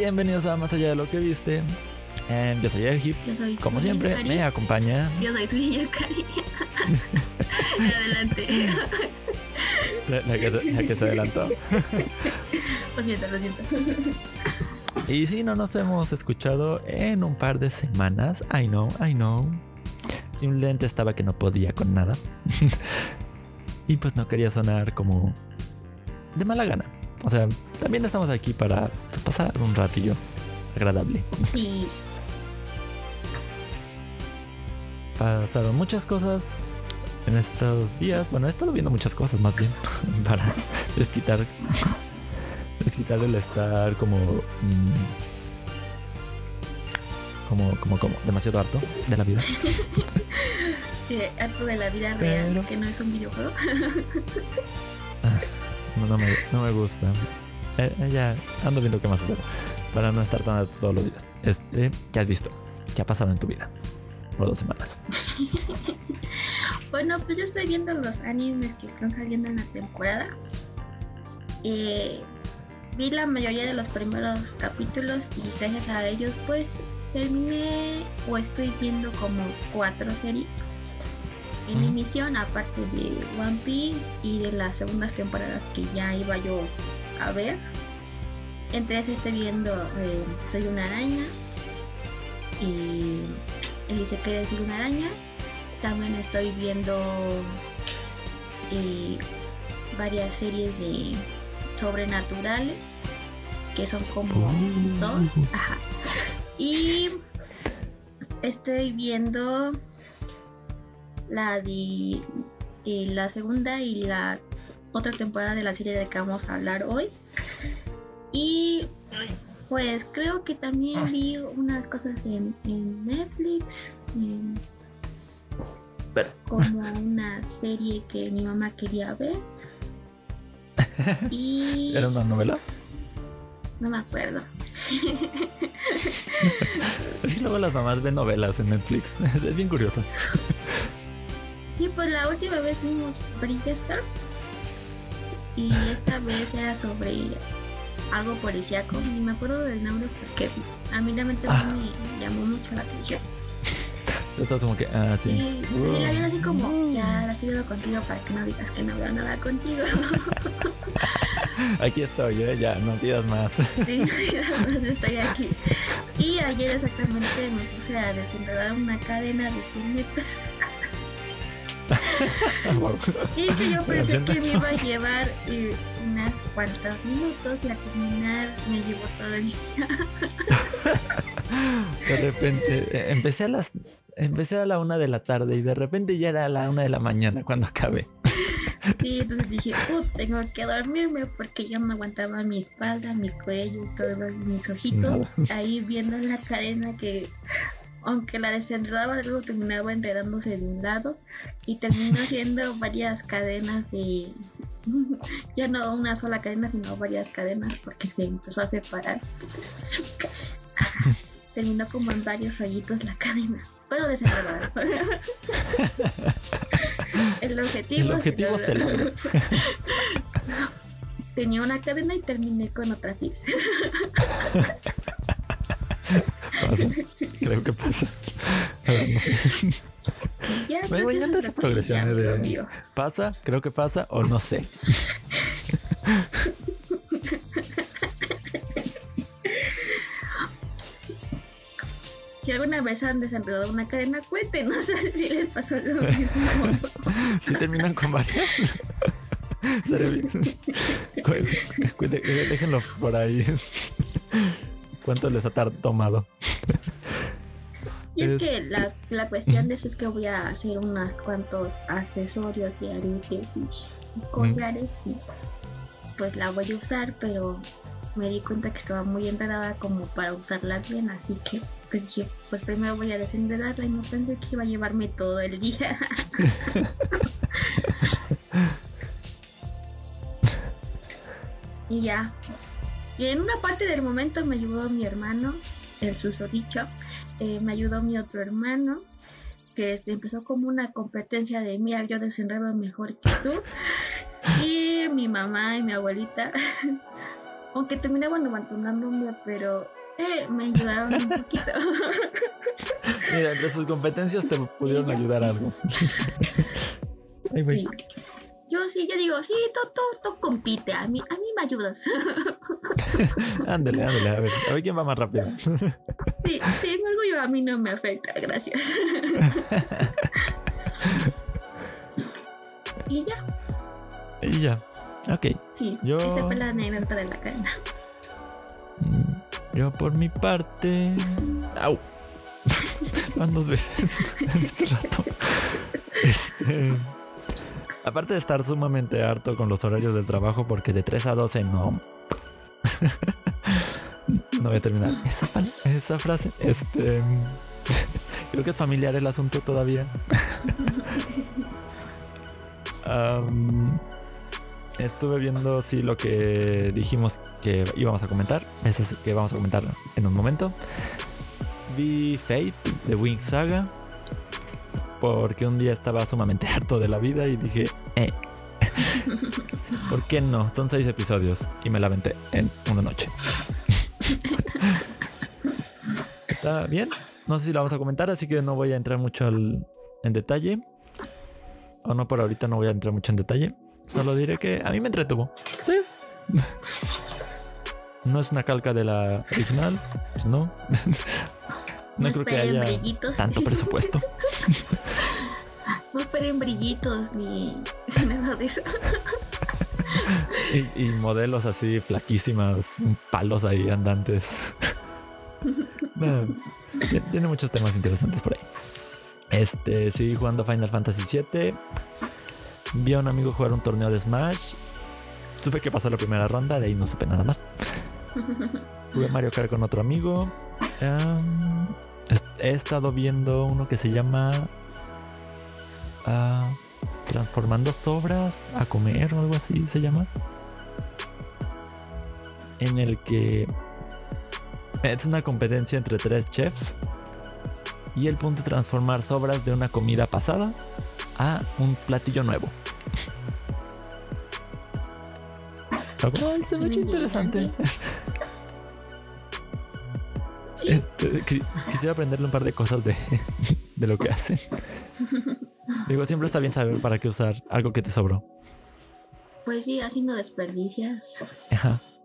Bienvenidos a Más allá de lo que viste. Em, yo soy Ergip. Yo soy Como siempre, me acompaña Yo soy Suya Yukari. Adelante. la, la que, se- la que se adelantó. Lo siento, lo siento. Y sí, no nos hemos escuchado en un par de semanas. I know, I know. Simplemente estaba que no podía con nada. y pues no quería sonar como de mala gana. O sea, también estamos aquí para pasar un ratillo agradable. Sí, Pasaron muchas cosas en estos días. Bueno, he estado viendo muchas cosas más bien para desquitar, desquitar el estar como, mm, como, como, como demasiado harto de la vida. eh, harto de la vida real, que no es un videojuego. No, no me, no me gusta. Eh, eh, ya ando viendo qué más hacer para no estar tan todos los días. Este, ¿qué has visto? ¿Qué ha pasado en tu vida? Por dos semanas. Bueno, pues yo estoy viendo los animes que están saliendo en la temporada. Eh, vi la mayoría de los primeros capítulos y gracias a ellos pues terminé o estoy viendo como cuatro series en emisión aparte de One Piece y de las segundas temporadas que ya iba yo a ver. Entre esas estoy viendo eh, Soy una araña y se quiere decir una araña. También estoy viendo eh, varias series de sobrenaturales que son como Uh. dos. Ajá. Y estoy viendo la de eh, la segunda y la otra temporada de la serie de que vamos a hablar hoy. Y pues creo que también vi unas cosas en, en Netflix. en- como una serie que mi mamá quería ver. Y ¿Era una novela? no me acuerdo. Es que luego las mamás ven novelas en Netflix. Es bien curioso. Sí, pues la última vez vimos Bridgestone y esta vez era sobre algo policíaco. Ni me acuerdo del nombre porque a mí realmente no Ah. me llamó mucho la atención. Estás como que, ah, sí. Sí, la vi así como, ya la estoy viendo contigo para que no digas que no veo nada contigo. Aquí estoy, ¿eh? ya, no pidas más. Sí, estoy aquí. Y ayer exactamente me puse a desenredar una cadena de 100 metros. Y que yo pensé que me iba a llevar eh, unas cuantas minutos y al terminar me llevó todo el día. De repente, eh, empecé a las. Empecé a la una de la tarde y de repente ya era a la una de la mañana cuando acabé. Sí, entonces dije, "Uh, tengo que dormirme porque yo no aguantaba mi espalda, mi cuello y todos mis ojitos ahí viendo la cadena que aunque la desenredaba luego terminaba enredándose de un lado y terminó haciendo varias cadenas de ya no una sola cadena sino varias cadenas porque se empezó a separar entonces terminó como en varios rollitos la cadena pero desenredada el objetivo, El objetivo se logró. logró. tenía una cadena y terminé con otra seis Pasa, Creo que pasa. Ya, Me pues, encanta eso es esa lo que progresión ya de-. Pasa, creo que pasa o no sé. Si alguna vez han desenredado una cadena, cuéntenos si les pasó lo mismo. Si terminan con varias. Déjenlo por ahí. ¿Cuánto les ha tomado? Y es Es- que la, la cuestión de eso es que voy a hacer unos cuantos accesorios y aretes y collares y pues la voy a usar, pero me di cuenta que estaba muy enredada como para usarla bien, así que pues dije, pues primero voy a desenredarla y no pensé que iba a llevarme todo el día. y ya. Y en una parte del momento me ayudó mi hermano, el susodicho, eh, me ayudó mi otro hermano, que se empezó como una competencia de mira, yo desenredo mejor que tú. Y mi mamá y mi abuelita aunque terminaban abandonándome, pero eh, me ayudaron un poquito. Mira, entre sus competencias te pudieron ayudar algo. Ay, sí. Yo sí, yo digo, sí, tú, tú, compite, a mí, a mí me ayudas. ándale, ándale, a ver, a ver quién va más rápido. sí, sí, mi orgullo a mí no me afecta, gracias. y ya. Y ya, ok. Sí, yo... esa fue la anécdota de la cadena. Mm, yo por mi parte... ¡Au! Van dos veces en este rato. Este... Aparte de estar sumamente harto con los horarios del trabajo, porque de 3 a 12 no. no voy a terminar esa, frase. Este. Creo que es familiar el asunto todavía. estuve viendo si lo que dijimos que íbamos a comentar. Eso es que vamos a comentar en un momento. Vi Fate de Wing Saga porque un día estaba sumamente harto de la vida y dije, eh, ¿por qué no? Son seis episodios y me la aventé en una noche. ¿Está bien? No sé si la vamos a comentar, así que no voy a entrar mucho en detalle. O no, por ahorita no voy a entrar mucho en detalle. Solo diré que a mí me entretuvo. Sí. No es una calca de la original, pues no. no creo que haya tanto presupuesto. Esperen brillitos ni nada de eso. y, modelos así flaquísimas, palos ahí andantes. tiene muchos temas interesantes por ahí. Este, sí, jugando Final Fantasy VII. Vi a un amigo jugar un torneo de Smash. Supe que pasó la primera ronda, de ahí no supe nada más. Jugué Mario Kart con otro amigo. he estado viendo uno que se llama transformando sobras a comer o algo así se llama. En el que es una competencia entre tres chefs y el punto es transformar sobras de una comida pasada a un platillo nuevo. se me interesante. Este, quisiera aprenderle un par de cosas de, de lo que hacen. Digo, siempre está bien saber para qué usar algo que te sobró. Pues sí, haciendo desperdicias.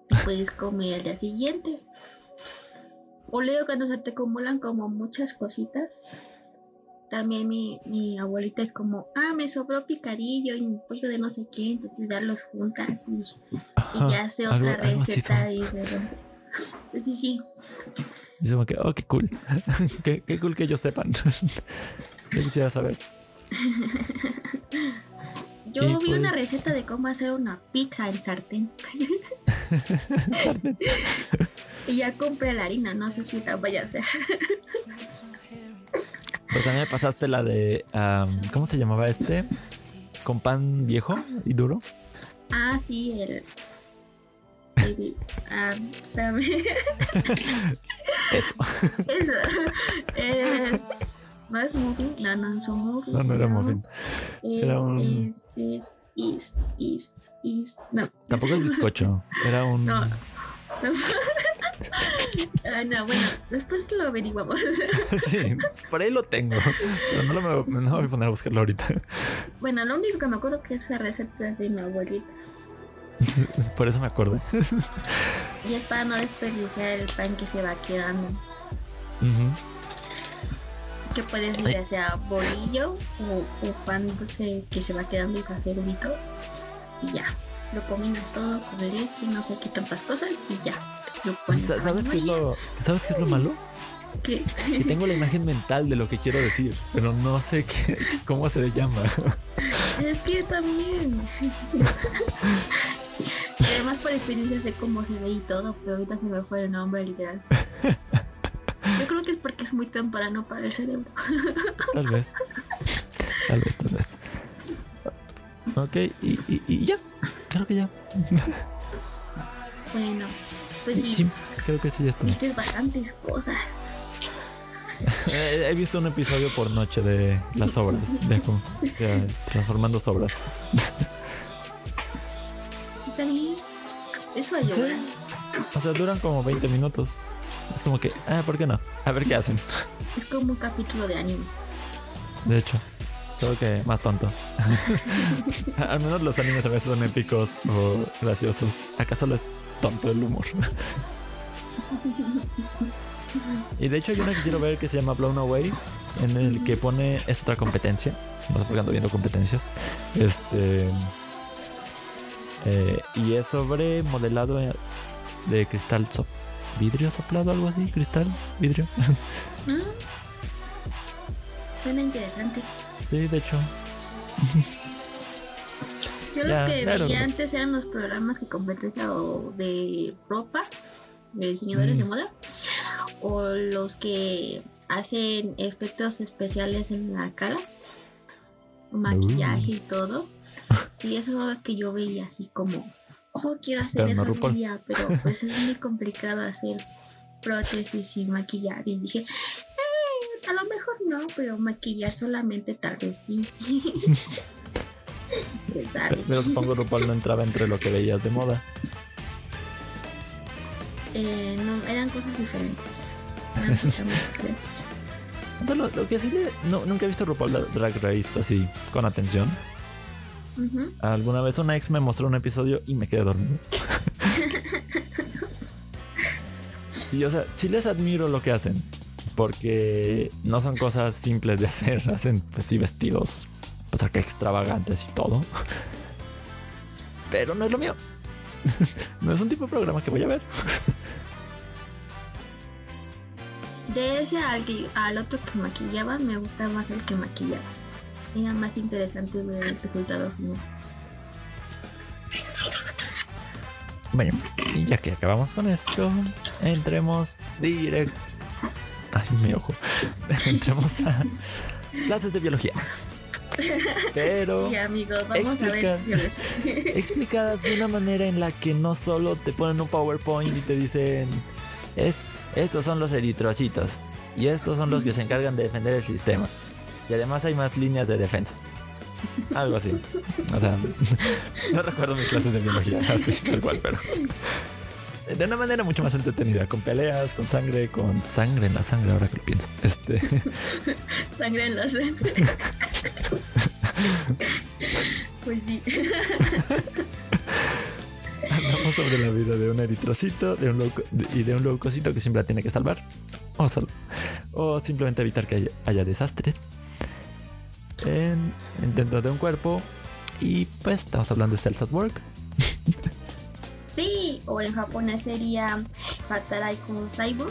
Y puedes comer al día siguiente. O leo cuando se te acumulan como muchas cositas. También mi, mi abuelita es como, ah, me sobró picadillo y un pollo de no sé qué, entonces ya los juntas y, ya hace otra receta. y pues sí, sí. Dice que, oh, qué cool. qué, qué cool que ellos sepan. Yo quisiera saber. Yo vi una pues receta de cómo hacer una pizza en sartén. y ya compré la harina, no sé si la vaya a hacer. pues a mí me pasaste la de. ¿Cómo se llamaba este? ¿Con pan viejo y duro? Ah, sí, el. el espérame. Eso. Eso. Es ¿No es muffin? No, no es un muffin. No, no era muffin. Era un... es, es, is, is, is. No. Tampoco es bizcocho. Era un. No. ah, no, bueno, después lo averiguamos. sí, por ahí lo tengo. Pero no, lo, no me voy a poner a buscarlo ahorita. Bueno, lo único que me acuerdo es que esa receta es de mi abuelita. Por eso me acuerdo. y es para no desperdiciar el pan que se va quedando. Uh que puedes ya sea bolillo o, pan dulce que se va quedando y caserito y ya lo combinas todo con leche no sé qué tantas cosas y ya ¿Sabes qué, es lo, ¿Sabes qué es lo malo? Que tengo la imagen mental de lo que quiero decir, pero no sé qué, cómo se le llama. Es que también. Además por experiencia sé cómo se ve y todo, pero ahorita se me fue el nombre literal. Yo creo que es porque es muy temprano para el cerebro. Tal vez. Tal vez, tal vez. Ok, y, y, y ya. Creo que ya. Bueno, pues sí. creo que sí ya está. Viste bastantes cosas. He visto un episodio por noche de las obras, de, transformando sobras. También Eso ayuda. O sea, duran como 20 minutos. Es como que, ah, ¿por qué no? A ver qué hacen. Es como un capítulo de anime. De hecho, solo que más tonto. Al menos los animes a veces son épicos o graciosos. Acá solo es tonto el humor. y de hecho hay una que quiero ver que se llama Blown Away, en el que pone es otra competencia. No sé por qué ando viendo competencias. Este. eh, y es sobre modelado de cristal so- vidrio soplado, algo así, cristal, vidrio. Ah. Suena interesante. sí, de hecho. Yo Ya, los que claro. veía antes eran los programas que competencia o de ropa, de diseñadores Mm. de moda, o los que hacen efectos especiales en la cara, maquillaje y todo. Y esos son los que yo veía así como, oh, quiero hacer Pero no eso algún día, pero pues es muy complicado hacer prótesis y maquillar. Y dije, "Eh, a lo mejor no, pero maquillar solamente tal vez sí. Pero supongo que RuPaul no entraba entre lo que veías de moda. Eh, no, eran cosas diferentes. Eran totalmente diferentes. Lo, lo que sí le- no, nunca he visto RuPaul Drag Race así con atención. Alguna vez una ex me mostró un episodio y me quedé dormido. y o sea, sí les admiro lo que hacen. Porque no son cosas simples de hacer. Hacen pues sí vestidos. O sea que extravagantes y todo. Pero no es lo mío. no es un tipo de programa que voy a ver. De ese al, al otro que maquillaba, me gusta más el que maquillaba. Era más interesante ver el resultado final. Bueno, y ya que acabamos con esto, entremos directo. Ay, mi ojo. entremos a clases de biología. Pero Sí, amigos, vamos explica- a ver. explicadas de una manera en la que no solo te ponen un PowerPoint y te dicen es estos son los eritrocitos y estos son los que se encargan de defender el sistema. Y además hay más líneas de defensa. Algo así. O sea, no recuerdo mis clases de biología, así tal cual, pero de una manera mucho más entretenida, con peleas, con sangre, con sangre en la sangre, ahora que lo pienso. Este, Sangre en la sangre. pues sí. hablamos sobre la vida de un eritrocito de un leuco- y de un leucocito que siempre la tiene que salvar, o, sal- o simplemente evitar que haya, haya desastres en, en- dentro de un cuerpo. Y pues estamos hablando de Cells at Work. Sí, o en japonés sería Hatarai con Saibo.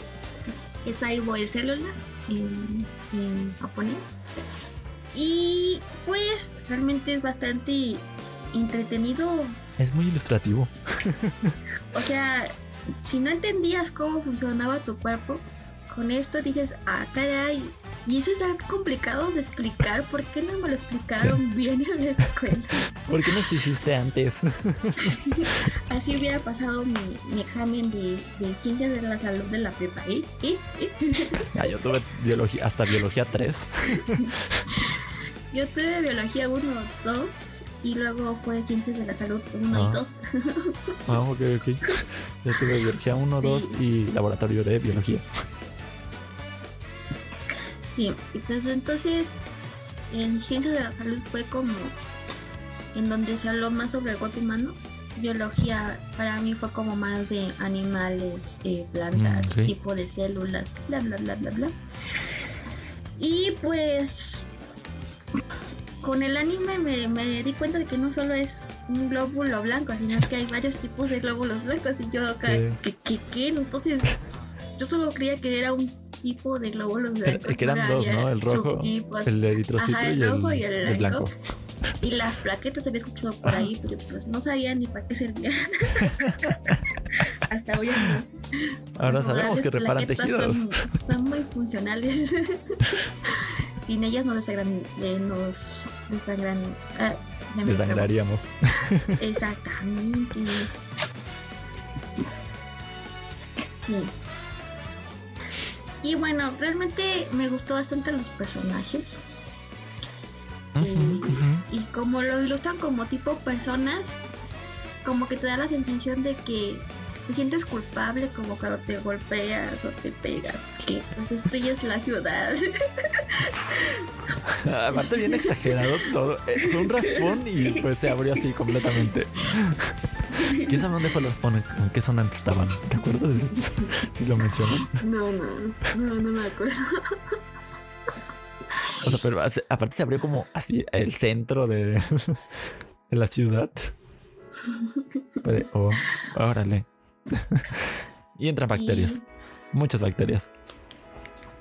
Que Saibo es célula en, en japonés. Y pues realmente es bastante entretenido. Es muy ilustrativo. O sea, si no entendías cómo funcionaba tu cuerpo, con esto dices, ah, caray. Y eso está complicado de explicar. ¿Por qué no me lo explicaron bien en la escuela? ¿Por qué no te hiciste antes? Así hubiera pasado mi, mi examen de, de ciencias de la salud de la prepa. ¿eh? ¿Eh? ¿Eh? Ah, yo tuve biología, hasta biología 3. Yo tuve biología 1, 2 y luego fue ciencias de la salud 1 Ah. y 2. Ah, ok, ok. Yo tuve biología 1, 2 y laboratorio de biología. Sí, entonces, entonces en ciencias de la salud fue como en donde se habló más sobre el cuerpo humano. Biología para mí fue como más de animales, eh, plantas, Mm, tipo de células, bla bla bla bla bla. Y pues con el anime me, me di cuenta de que no solo es un glóbulo blanco, sino que hay varios tipos de glóbulos blancos y yo acá, Sí. ¿qué, qué, qué? Entonces yo solo creía que era un tipo de glóbulos blancos. que eran dos, ¿no? El rojo, el eritrocito Ajá, y, el el, rojo y el el blanco. Y las plaquetas había escuchado por ahí, pero pues no sabía ni para qué servían. Hasta hoy en. Ahora Las sabemos que reparan tejidos. Son, son muy funcionales. Sin ellas nos desangran, eh, nos desangran. ah, Desangraríamos. Exactamente. Sí. Y bueno, realmente me gustó bastante los personajes. Ujú, ujú. Y como lo ilustran como tipo personas, como que te da la sensación de que te sientes culpable como cuando te golpeas o te pegas, que pues destruyes la ciudad. Aparte bien exagerado todo. Eh, fue un raspón y pues se abrió así completamente. ¿Quién sabe dónde fue el raspón? ¿En qué zona estaban? ¿Te acuerdas de? Si lo mencionan. No, no, no, no me acuerdo. O sea, pero aparte se abrió como así el centro de, de la ciudad. Oh, órale. y entran bacterias. Muchas bacterias.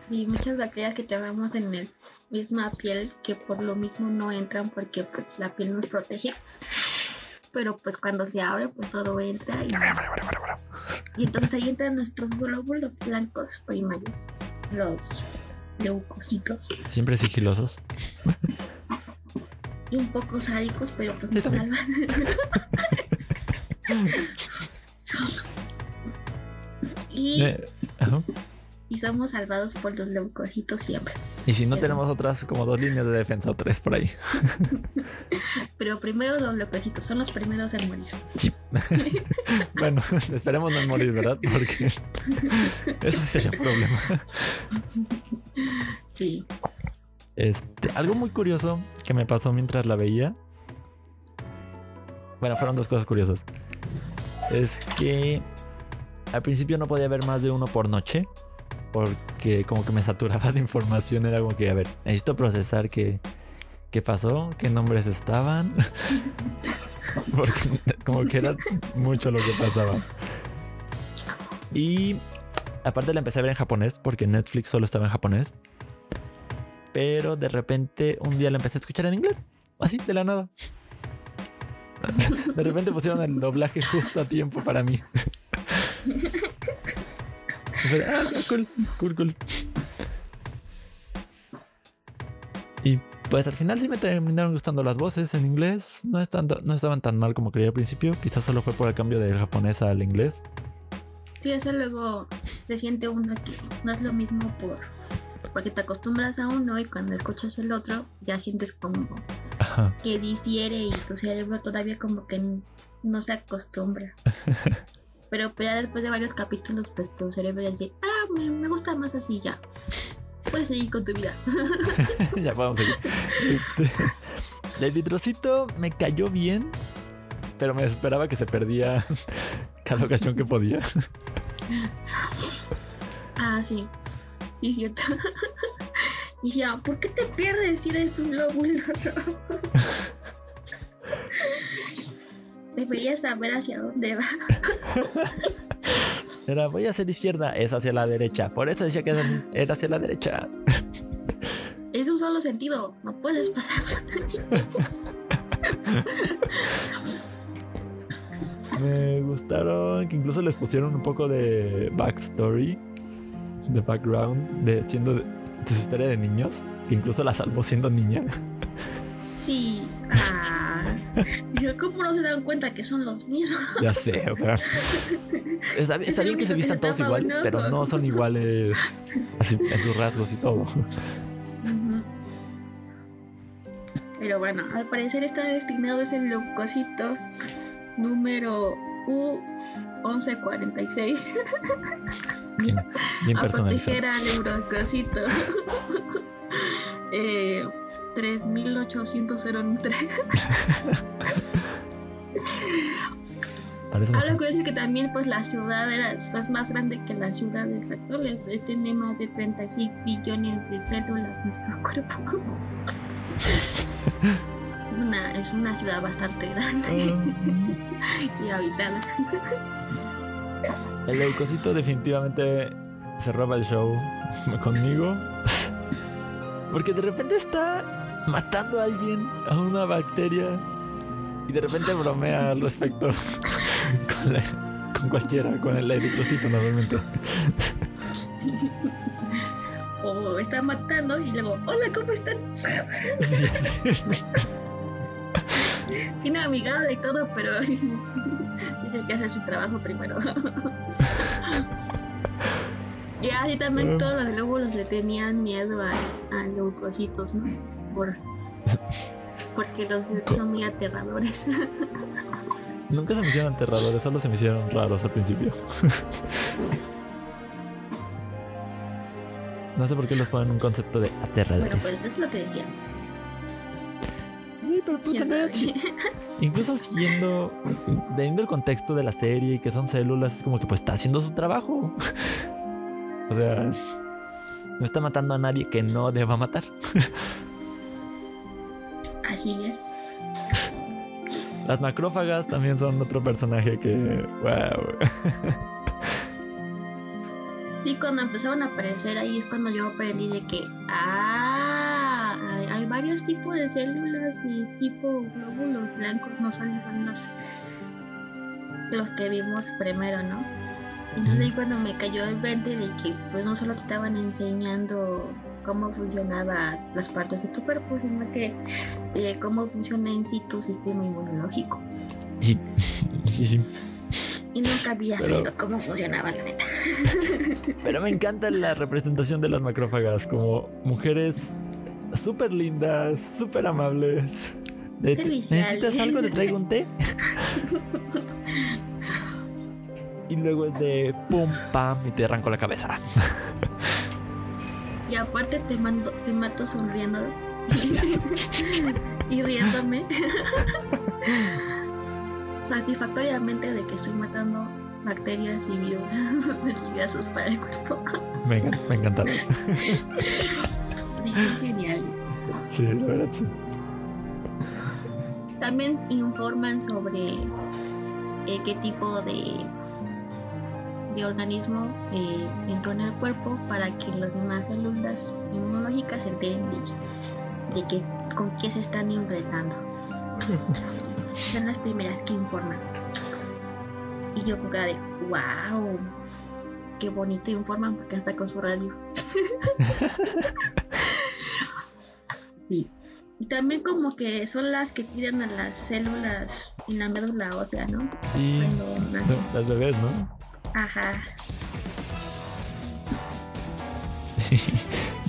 Sí, muchas bacterias que tenemos en la misma piel que por lo mismo no entran porque pues la piel nos protege. Pero pues cuando se abre pues todo entra y, y entonces ahí entran nuestros glóbulos blancos primarios, los leucocitos. Siempre sigilosos. Y un poco sádicos, pero pues nos salvan. y, eh, y somos salvados por los leucocitos siempre. Y si no tenemos otras como dos líneas de defensa o tres por ahí. Pero primero los leucocitos son los primeros en morir. bueno, esperemos no morir, ¿verdad? Porque eso sería un problema. Sí. Este, algo muy curioso que me pasó mientras la veía. Bueno, fueron dos cosas curiosas es que al principio no podía ver más de uno por noche porque como que me saturaba de información, era como que, a ver, necesito procesar qué, qué pasó, qué nombres estaban, porque como que era mucho lo que pasaba. Y aparte la empecé a ver en japonés, porque Netflix solo estaba en japonés. Pero de repente un día la empecé a escuchar en inglés, así, de la nada. De repente pusieron el doblaje justo a tiempo para mí. ah, cool, cool, cool. Y pues al final sí me terminaron gustando las voces en inglés. No, no estaban tan mal como creía al principio. Quizás solo fue por el cambio del japonés al inglés. Sí, eso luego se siente uno que no es lo mismo por porque te acostumbras a uno y cuando escuchas el otro ya sientes como que difiere y tu cerebro todavía como que no se acostumbra. Pero pues, ya después de varios capítulos, pues tu cerebro ya dice, ah, me, gusta más así ya. Puedes seguir con tu vida. ya vamos a seguir. Este, el vitrocito me cayó bien, pero me esperaba que se perdía cada ocasión que podía. Ah, sí. Sí, cierto. Y decía, ¿por qué te pierdes si eres un lóbulo rojo? Deberías saber hacia dónde va. Era, voy a hacer izquierda, es hacia la derecha. Por eso decía que era hacia la derecha. Es un solo sentido, no puedes pasar. Me gustaron que incluso les pusieron un poco de backstory de background de siendo de, su historia de niños, que incluso la salvó siendo niña. Sí. Ah. ¿Cómo no se dan cuenta que son los mismos? Ya sé, o sea. Está, bien que se vistan todos iguales, pero no son iguales así, en sus rasgos y todo. Pero bueno, al parecer está destinado ese leucocito número U1146. Bien, bien a proteger al eurocosito. eh, 3803. Algo que es que también pues la ciudad era, es más grande que las ciudades actuales. Eh, tiene más de 36 billones de células nuestro cuerpo. es, una, es una ciudad bastante grande ah. y habitada. El leucocito definitivamente se roba el show conmigo. Porque de repente está matando a alguien, a una bacteria, y de repente bromea al respecto con, cualquiera, con el eritrocito normalmente. O está matando y luego, hola, ¿cómo están? Tiene amigable y todo, pero tiene que hacer su trabajo primero. y así también todos los glóbulos le tenían miedo a, a ¿no? Por, porque los son muy aterradores. Nunca se me hicieron aterradores, solo se me hicieron raros al principio. no sé por qué los ponen un concepto de aterradores. Bueno, pues eso es lo que decían. Sí, pero pues, ¿Quién se me da sabe? chi- Incluso siguiendo, teniendo el contexto de la serie y que son células, es como que pues está haciendo su trabajo. o sea, no está matando a nadie que no deba matar. Así es. Las macrófagas también son otro personaje que, wow. Sí, cuando empezaron a aparecer ahí es cuando yo aprendí de que, ah, varios tipos de células y tipo glóbulos blancos, no solo son los, los que vimos primero, ¿no? Entonces ahí cuando me cayó el 20 de que pues no solo te estaban enseñando cómo funcionaban las partes de tu cuerpo, sino que eh, cómo funciona en sí tu sistema inmunológico. Y, sí, Y nunca había Pero- sabido cómo funcionaba la neta. pero me encanta la representación de las macrófagas como mujeres súper lindas, súper amables. ¿Necesitas algo? ¿Te traigo un té? y luego es de pum, pam, y te arranco la cabeza. Y aparte te mando, te mato sonriendo y riéndome satisfactoriamente de que estoy matando bacterias y virus para el cuerpo. Me, me encantaron. Geniales. Sí, la verdad sí. También informan sobre eh, qué tipo de, de organismo eh, entró en el cuerpo para que las demás células inmunológicas se enteren de, de que, con qué se están enfrentando. Son las primeras que informan. Y yo con cara de, wow, qué bonito informan porque hasta con su radio. también como que son las que cuidan a las células en la médula ósea, ¿no? Sí, Cuando las bebés, ¿no? Ajá.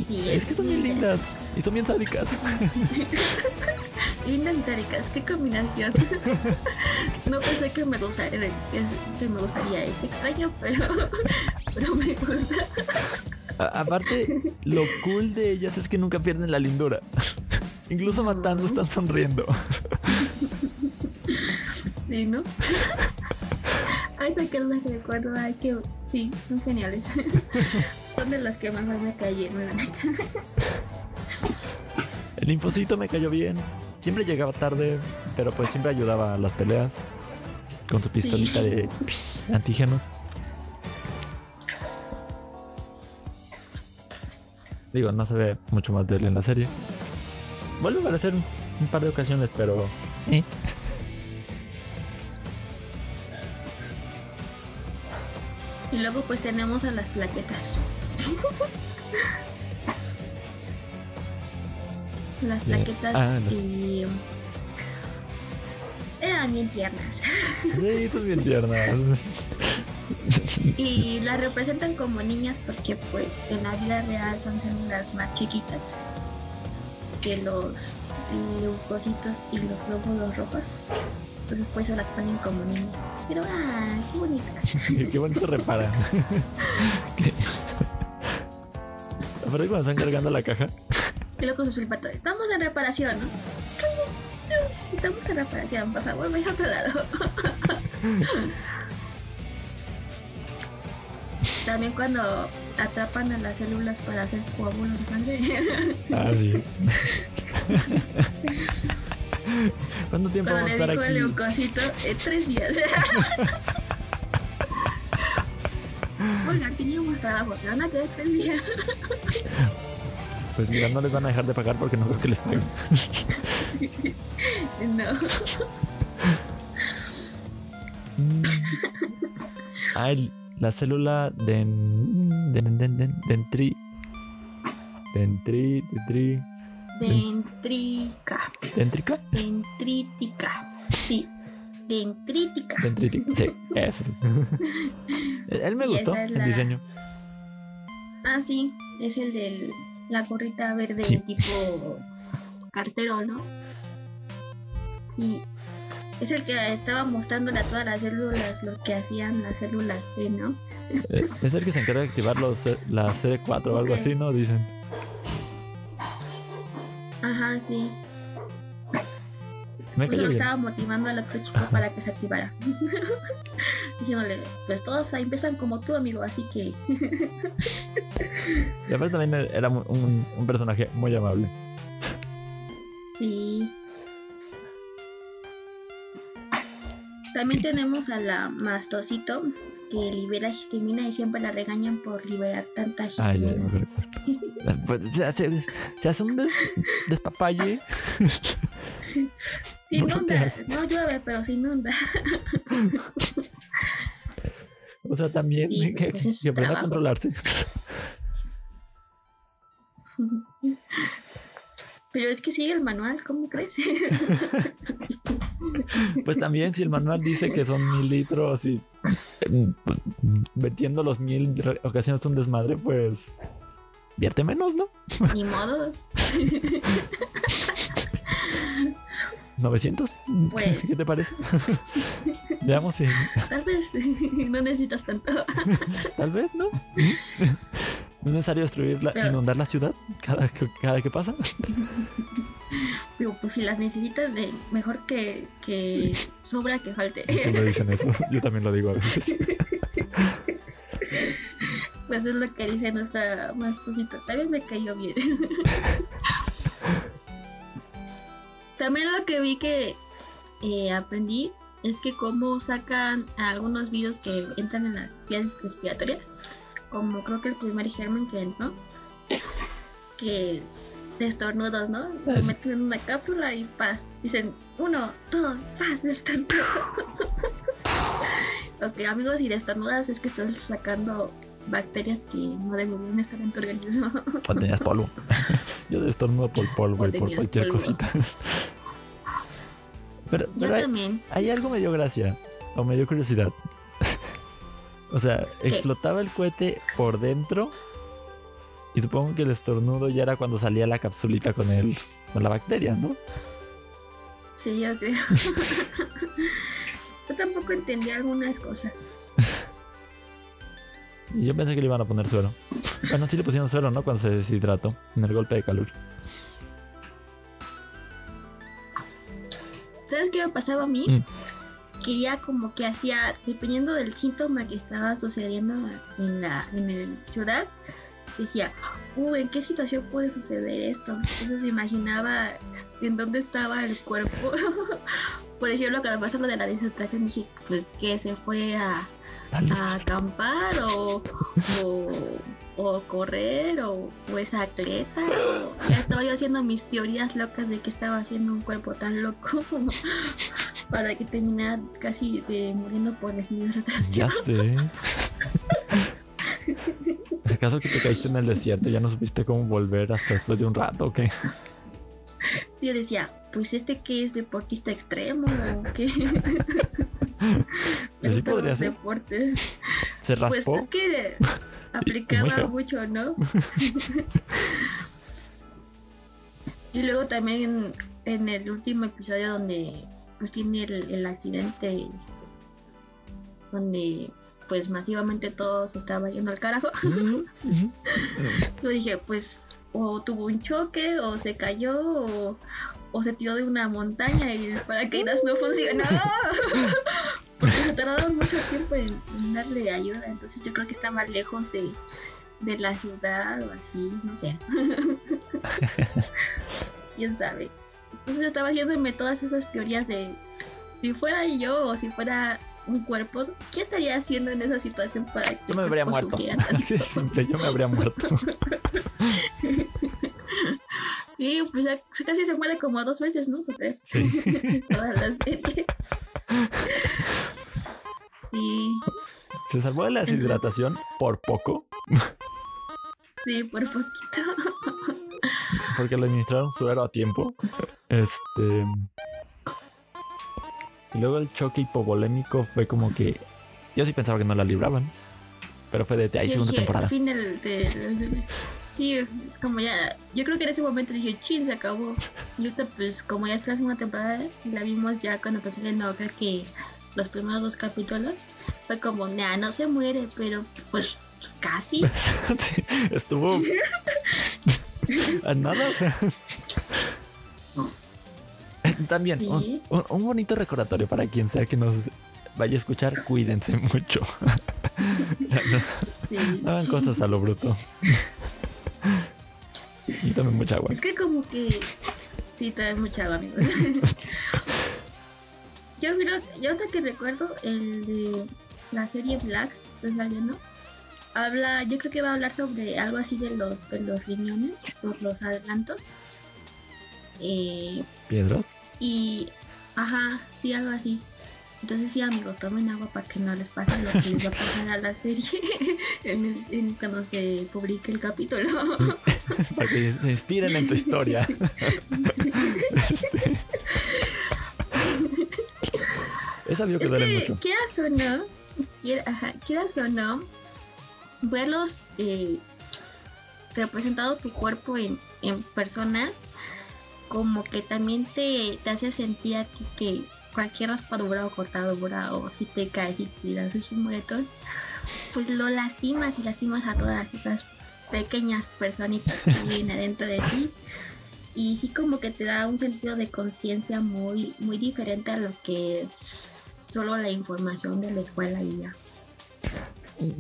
Sí, Es que son bien lindas y son bien sádicas. Lindas y táricas, qué combinación. no pensé que me gustaría, es- que me gustaría, es extraño, pero, pero me gusta. A- aparte, lo cool de ellas es que nunca pierden la lindura. Incluso matando están sonriendo. Sí, ¿no? Ahorita que las recuerdo, ay, que sí, son geniales. son de las que mejor me cayeron, la neta. El infocito me cayó bien. Siempre llegaba tarde, pero pues siempre ayudaba a las peleas. Con su pistolita de psh, antígenos. Digo, no se ve mucho más de él en la serie. Vuelve a aparecer un, par de ocasiones, pero... eh. Y luego pues tenemos a las plaquetas. las plaquetas Ah, no. y eran bien tiernas. Sí, son bien tiernas. Y las representan como niñas porque pues en la vida real son células más chiquitas que los leucocitos y los glóbulos rojos. Entonces pues se las ponen como niñas. Pero ah, qué bonitas. Qué bonito reparan. ¿Qué? Aparte cuando están cargando la caja. Y luego su silbato. Estamos en reparación, ¿no? Estamos en reparación, por favor, vaya a otro lado. También cuando atrapan a las células para hacer coágulos de sangre. Ah, sí. ¿Cuánto tiempo Cuando vamos a le estar dijo el leucocito, en tres días. Oiga, teníamos trabajo, se van a quedar tres días. Pues mira, no les van a dejar de pagar porque no creo que les paguen. No. Mm. Ah, el- la célula den, den, den, den, dentri. Dentri, dentri. Dentrítica. ¿Dentríca? Dentrítica. Sí. Dentrítica. Dentrítica. Sí, eso. Él me gustó es el la- diseño. Ah, sí. Es el de la gorrita verde Sí. tipo cartero, ¿no? Sí. Es el que estaba mostrándole a todas las células lo que hacían las células B, ¿no? Eh, es el que se encarga de activar los, la CD4 o algo así, ¿no? Dicen. Ajá, sí. Me lo estaba motivando al otro chico para que se activara. Diciéndole, pues todos ahí empiezan como tú, amigo, así que Y aparte también era un, un personaje muy amable. sí. También tenemos a la mastocito que libera histamina y siempre la regañan por liberar tanta Ah, ya, histamina. me recuerdo. Pues, se, hace, se hace un des- despapalle. Se No, ¿qué inunda, no llueve, pero se inunda. O sea, también Sí, que, pues que aprenda a controlarse. Pero es que sigue el manual, ¿cómo crees? Pues también si el manual dice que son mil litros y vertiendo los mil ocasiones un desmadre, pues vierte menos, ¿no? Ni modo. 900. Pues. ¿Qué te parece? Veamos si Tal vez no necesitas tanto. tal vez, ¿no? ¿No es necesario destruir la, Pero- inundar la ciudad cada, cada que pasa? Pues si las necesitas, eh, mejor que, que sobra que falte. Siempre dicen eso. Yo también lo digo a veces. Pues es lo que dice nuestra mastocito. También me cayó bien. También lo que vi que eh, aprendí es que cómo sacan a algunos virus que entran en las vías respiratorias, como creo que el primer germen que entró, que de estornudos, ¿no? Lo Ah, meten en una cápsula y paz. Dicen, uno, dos, paz, estornudo. ok, amigos, si de estornudas es que estás sacando bacterias que no deberían estar en tu organismo. O tenías polvo. Yo destornudo por polvo y por cualquier polvo. cosita. Pero, Yo pero hay, también. hay algo me dio gracia. O me dio curiosidad. o sea, explotaba el cohete por dentro. Y supongo que el estornudo ya era cuando salía la capsulita con el, con la bacteria, ¿no? Sí, yo creo. yo tampoco entendí algunas cosas. Yo pensé que le iban a poner suero. Bueno, sí le pusieron suero, ¿no? Cuando se deshidrató en el golpe de calor. ¿Sabes qué me pasaba a mí? Mm. Quería como que hacía, dependiendo del síntoma que estaba sucediendo en la, en el ciudad, decía, uh, ¿en qué situación puede suceder esto? Entonces me imaginaba en dónde estaba el cuerpo. Por ejemplo, cuando pasó lo de la deshidratación, dije, pues que se fue a, acampar o, o, o correr o, o esa atleta. o- ya estaba yo haciendo mis teorías locas de que estaba haciendo un cuerpo tan loco para que terminara casi de muriendo por deshidratación. Ya sé. ¿Acaso que te caíste en el desierto y ya no supiste cómo volver hasta después de un rato o qué? Sí, yo decía, pues este que es deportista extremo o qué. Pues sí podría ser. deportes. ¿Se Pues raspó? es que aplicaba mucho, ¿no? y luego también en el último episodio donde pues tiene el, el accidente donde pues masivamente todo se estaba yendo al carajo. Yo dije, pues o tuvo un choque o se cayó o, o se tiró de una montaña y el paracaídas no funcionó. Porque se tardaron mucho tiempo en, en darle ayuda. Entonces yo creo que está más lejos de, de la ciudad o así, no sé. Quién sabe. Entonces yo estaba haciéndome todas esas teorías de si fuera yo o si fuera un cuerpo, ¿qué estaría haciendo en esa situación para que Yo me habría muerto. Así simple, yo me habría muerto. Sí, pues casi se muere como dos veces, ¿no? O tres. Sí. Todas las series. Sí, Se salvó de la deshidratación por poco, sí, por poquito. porque le administraron suero a tiempo. Este. Y luego el choque hipovolémico fue como que. Yo sí pensaba que no la libraban. Pero fue de Yo segunda dije, temporada. Fin del, del- Sí, es como ya. Yo creo que en ese momento dije, chin, se acabó. Y ahorita, pues, como ya es la segunda temporada, y la vimos ya cuando empezó saliendo, creo que los primeros dos capítulos, fue como, nah, no se muere, pero pues, pues casi. Estuvo. a nada. También, Sí. un, un- un bonito recordatorio para quien sea que nos vaya a escuchar, cuídense mucho. no, Sí. no hagan cosas a lo bruto. Y tomen mucha agua. Es que como que sí, todavía mucha agua, amigos. yo creo, yo hasta que recuerdo el de la serie Black, que está habla, yo creo que va a hablar sobre algo así de los, de los riñones, por los adelantos. Eh, ¿Piedras? Y, ajá, sí, algo así. Entonces sí, amigos, tomen agua para que no les pase lo que les va a pasar a la serie en el- en- cuando se publique el capítulo. Para que se inspiren en tu historia. Este. He sabido que Es duele que, mucho. quieras o no, quier- ajá, quieras o no, verlos eh, representado tu cuerpo en, en personas, como que también te, te hace sentir a ti que cualquier raspadura o cortadura, o si te caes y te das un moretón, pues lo lastimas y lastimas a todas esas pequeñas personitas que viven adentro de ti. Y sí como que te da un sentido de conciencia muy, muy diferente a lo que es solo la información de la escuela y ya.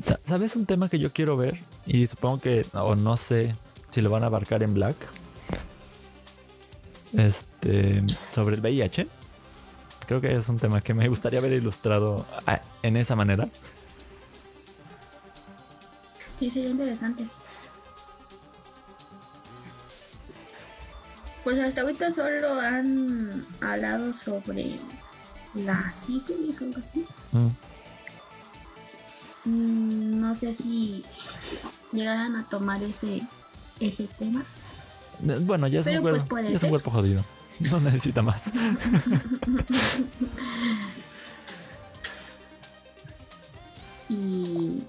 Sa- ¿Sabes un tema que yo quiero ver? Y supongo que, o no sé si lo van a abarcar en Black. Este, sobre el VIH. Creo que es un tema que me gustaría ver ilustrado ah, en esa manera. Sí, sería interesante. Pues hasta ahorita solo han hablado sobre la sífilis o algo así. Mm. Mm, No sé si llegarán a tomar ese, ese tema. Bueno, ya es, Pero, un, pues, cuerpo, ya es un cuerpo jodido. No necesita más. y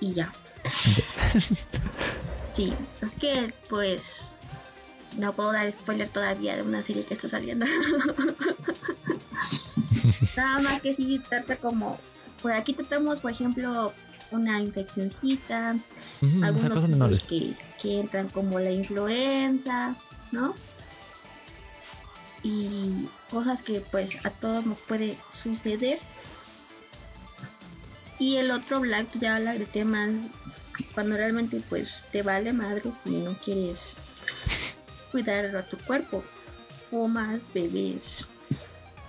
y ya. sí, es que pues no puedo dar spoiler todavía de una serie que está saliendo. Nada más que sí trata como por aquí tratamos, por ejemplo, una infeccióncita, Algunos cosas menores. que, que entran como la influenza, ¿no? Y cosas que pues a todos nos puede suceder. Y el otro Black ya habla de temas cuando realmente pues te vale madre y no quieres cuidar a tu cuerpo. Fumas, bebes,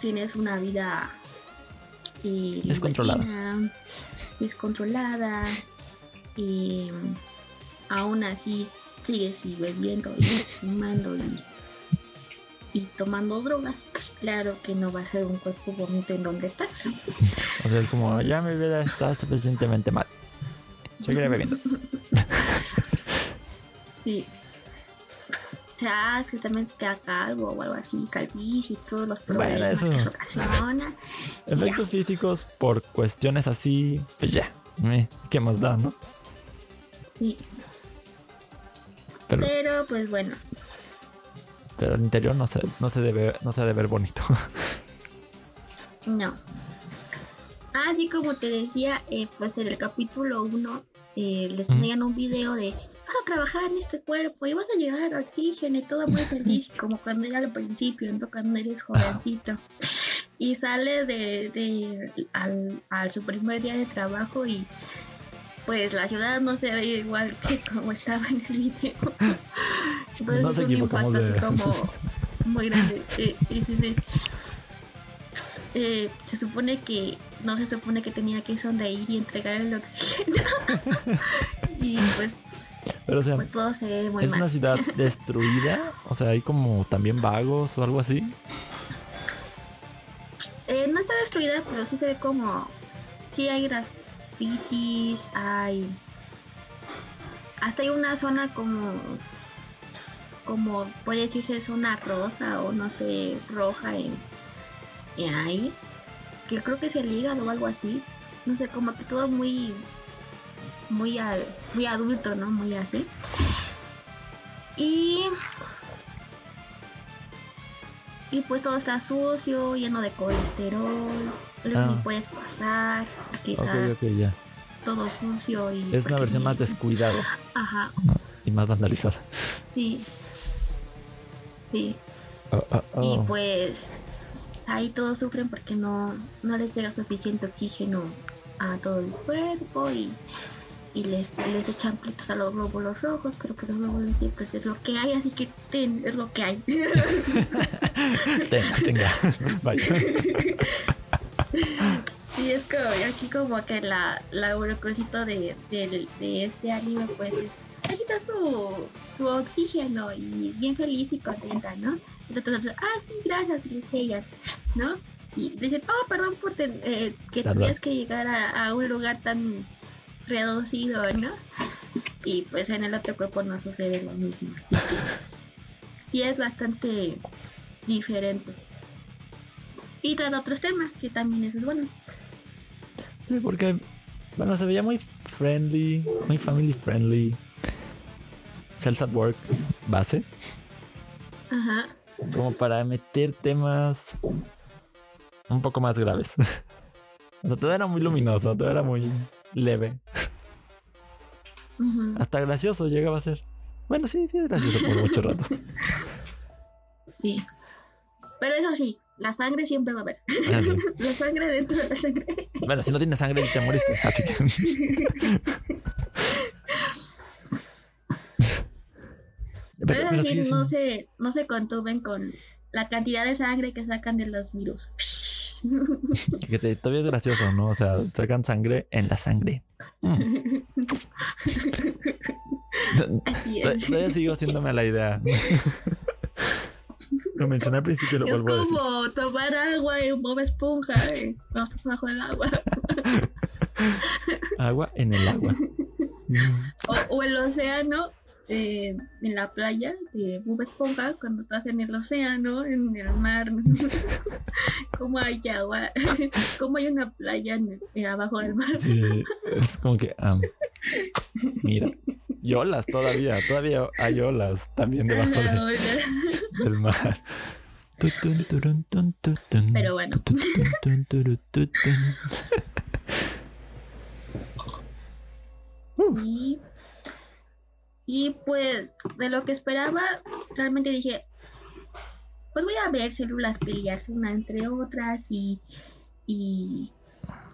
tienes una vida eh, Descontrolada. descontrolada y aún así sigues bebiendo y fumando y, y tomando drogas, pues claro que no va a ser un cuerpo bonito en donde estar. O sea, es como, ya mi vida está suficientemente mal. Seguiré bebiendo. Sí. O sea, es que también se queda calvo o algo así, calvicie y todos los Bueno, problemas eso- que eso ocasiona. Efectos físicos por cuestiones así, pues ya. eh, ¿Qué más da, no? Sí. Pero, Pero pues bueno, pero el interior no se, no se debe, no se ha de ver bonito. no. Así como te decía, eh, pues en el capítulo 1 les Ujú. enseñan un video de vas a trabajar en este cuerpo y vas a llegar al oxígeno y todo muy feliz, como cuando era al principio, ¿no? cuando eres jovencito. Y sale de, de al, al su primer día de trabajo y pues la ciudad no se ve igual que como estaba en el video. Entonces es un impacto de- así como muy grande. Eh, sí. Eh, se supone que no se supone que tenía que sonreír y entregar el oxígeno. y pues, Pero o sea, pues todo se ve muy es mal. una ciudad destruida. O sea, hay como también vagos o algo así. Eh, no está destruida, pero sí se ve como. Sí hay grafitis, hay. Hasta hay una zona como. Como puede decirse zona rosa o no sé, roja en, en ahí. Que creo que es el hígado o algo así. No sé, como que todo muy. muy, muy adulto, ¿no? Muy así. Y y pues todo está sucio, lleno de colesterol, luego ni ah. puedes pasar, aquí ya. todo sucio y... Es una versión más descuidada. Ajá. y más vandalizada. Sí. Sí. Oh, oh, oh. Y pues ahí todos sufren porque no, no les llega suficiente oxígeno a todo el cuerpo y y les, les echan plitos a los glóbulos rojos, pero pues los glóbulos pues es lo que hay, así que ten, es lo que hay. ten, tenga, vaya. Sí, es como aquí como que la, la de, de, de este anime pues es agita su, su oxígeno y bien feliz y contenta, ¿no? Entonces, ah, sí, gracias, y ellas, ¿no? Y dicen, oh, perdón por eh, que tuvieras que llegar a, a, un lugar tan reducido, ¿no? Y pues en el otro cuerpo no sucede lo mismo. Así que sí es bastante diferente. Y trata otros temas, que también eso es bueno. Sí, porque, bueno, se veía muy friendly, muy family friendly. Cells at Work base. Ajá. Como para meter temas un poco más graves. O sea, todo era muy luminoso, todo era muy leve. Hasta gracioso llegaba a ser. Bueno, sí, sí es gracioso por mucho rato. Sí. Pero eso sí, la sangre siempre va a haber. Ah, la sangre dentro de la sangre. Bueno, si no tienes sangre te moriste, así que. pero, pero sí, no, se, no se contuven con la cantidad de sangre que sacan de los virus. que te, todavía es gracioso, ¿no? O sea, sacan sangre en la sangre. Todavía sigo haciéndome la idea. Lo mencioné al principio lo vuelvo a decir. Es como tomar agua y un esponja y no estás bajo el agua. agua en el agua. o el océano eh, en la playa de Bob Esponja cuando estás en el océano, en el mar, como hay agua, como hay una playa abajo del mar. Sí, es como que, mira, y olas todavía, todavía hay olas también debajo del mar. Pero bueno. y y pues de lo que esperaba, realmente dije, pues voy a ver células pelearse una entre otras y, y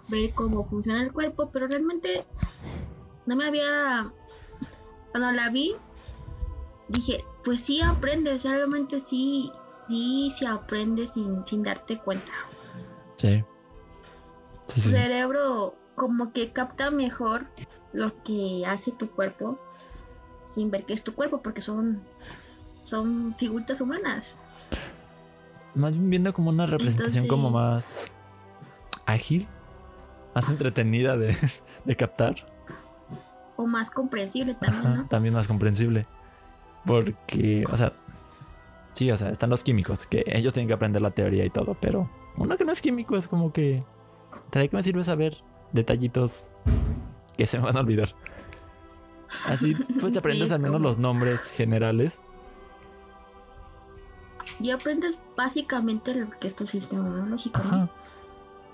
ver cómo funciona el cuerpo, pero realmente no me había... Cuando la vi, dije, pues sí aprende, o sea, realmente sí, sí se aprende sin, sin darte cuenta. Sí. sí, Tu cerebro como que capta mejor lo que hace tu cuerpo sin ver que es tu cuerpo, porque son, son figuritas humanas. Más bien viendo como una representación como más ágil, más entretenida de, captar. O más comprensible también, ¿no? También más comprensible. Porque, o sea, sí, o sea, están los químicos, que ellos tienen que aprender la teoría y todo, pero uno que no es químico es como que... ¿De qué me sirve saber detallitos que se me van a olvidar? Así pues aprendes al menos los nombres generales. Y aprendes básicamente lo que es tu sistema inmunológico, ¿no?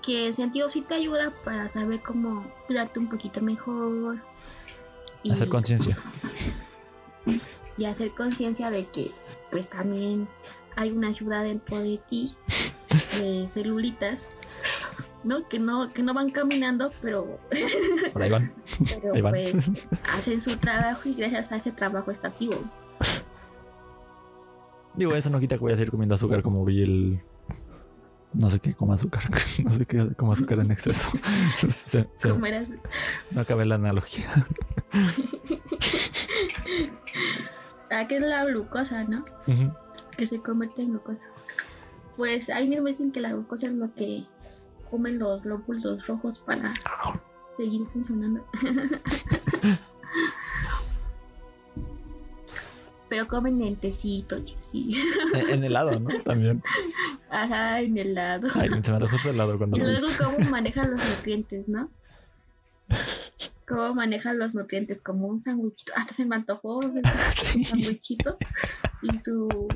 Que en sentido sí te ayuda para saber cómo cuidarte un poquito mejor. Y, hacer conciencia. Y hacer conciencia de que pues también hay una ayuda dentro de ti de celulitas ¿no? Que no, que no van caminando, pero. Ahí van. pero pues hacen su trabajo y gracias a ese trabajo estás vivo. Digo, eso no quita que voy a seguir comiendo azúcar como vi el. No sé qué, como azúcar. No sé qué, como azúcar en exceso. No acabé la analogía. ah, que es la glucosa, ¿no? Que se convierte en glucosa. Pues ahí me dicen que la glucosa es lo que comen los glóbulos rojos para seguir funcionando. Pero comen en tecitos y así. En, helado, ¿no? También. Ajá, en helado. Ay, se me justo helado cuando. Y luego cómo manejan los nutrientes, ¿no? cómo maneja los nutrientes como un sándwichito. Hasta se me antojó un sándwichito y su,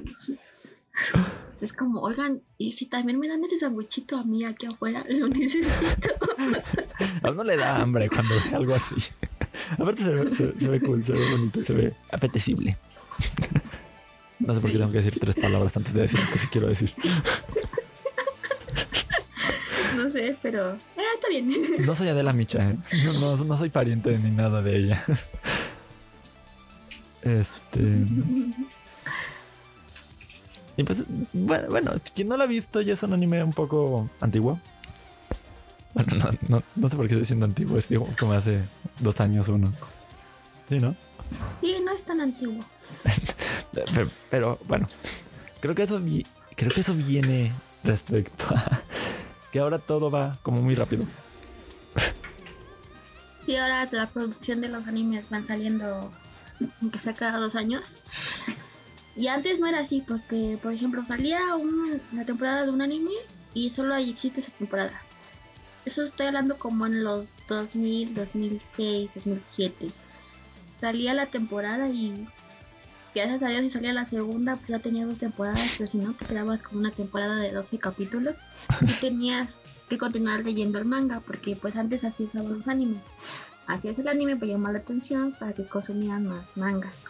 Es como, oigan, y si también me dan ese sándwichito a mí aquí afuera, lo necesito. A uno le da hambre cuando ve algo así. Aparte se ve, se, ve cool, se ve bonito, se ve apetecible. No sé por qué tengo que decir tres palabras antes de decir lo que sí quiero decir. No sé, pero eh, está bien. No soy Adela Micha, ¿eh? no, no, soy pariente ni nada de ella. Este. Y pues, bueno, quien no lo ha visto ya es un anime un poco antiguo. Bueno, no, no, no sé por qué estoy diciendo antiguo, es como hace dos años uno. ¿Sí, no? Sí, no es tan antiguo. pero, bueno, creo que eso creo que eso viene respecto a que ahora todo va como muy rápido. Sí, ahora la producción de los animes van saliendo, aunque sea cada dos años. Y antes no era así, porque, por ejemplo, salía una temporada de un anime y solo ahí existe esa temporada. Eso estoy hablando como en los 2000, 2006, 2007. Salía la temporada y gracias a Dios si salía la segunda, pues ya tenía dos temporadas, pero si no, te quedabas con una temporada de 12 capítulos y tenías que continuar leyendo el manga, porque pues antes así usaban los animes. Hacías el anime para llamar la atención, para que consumieran más mangas.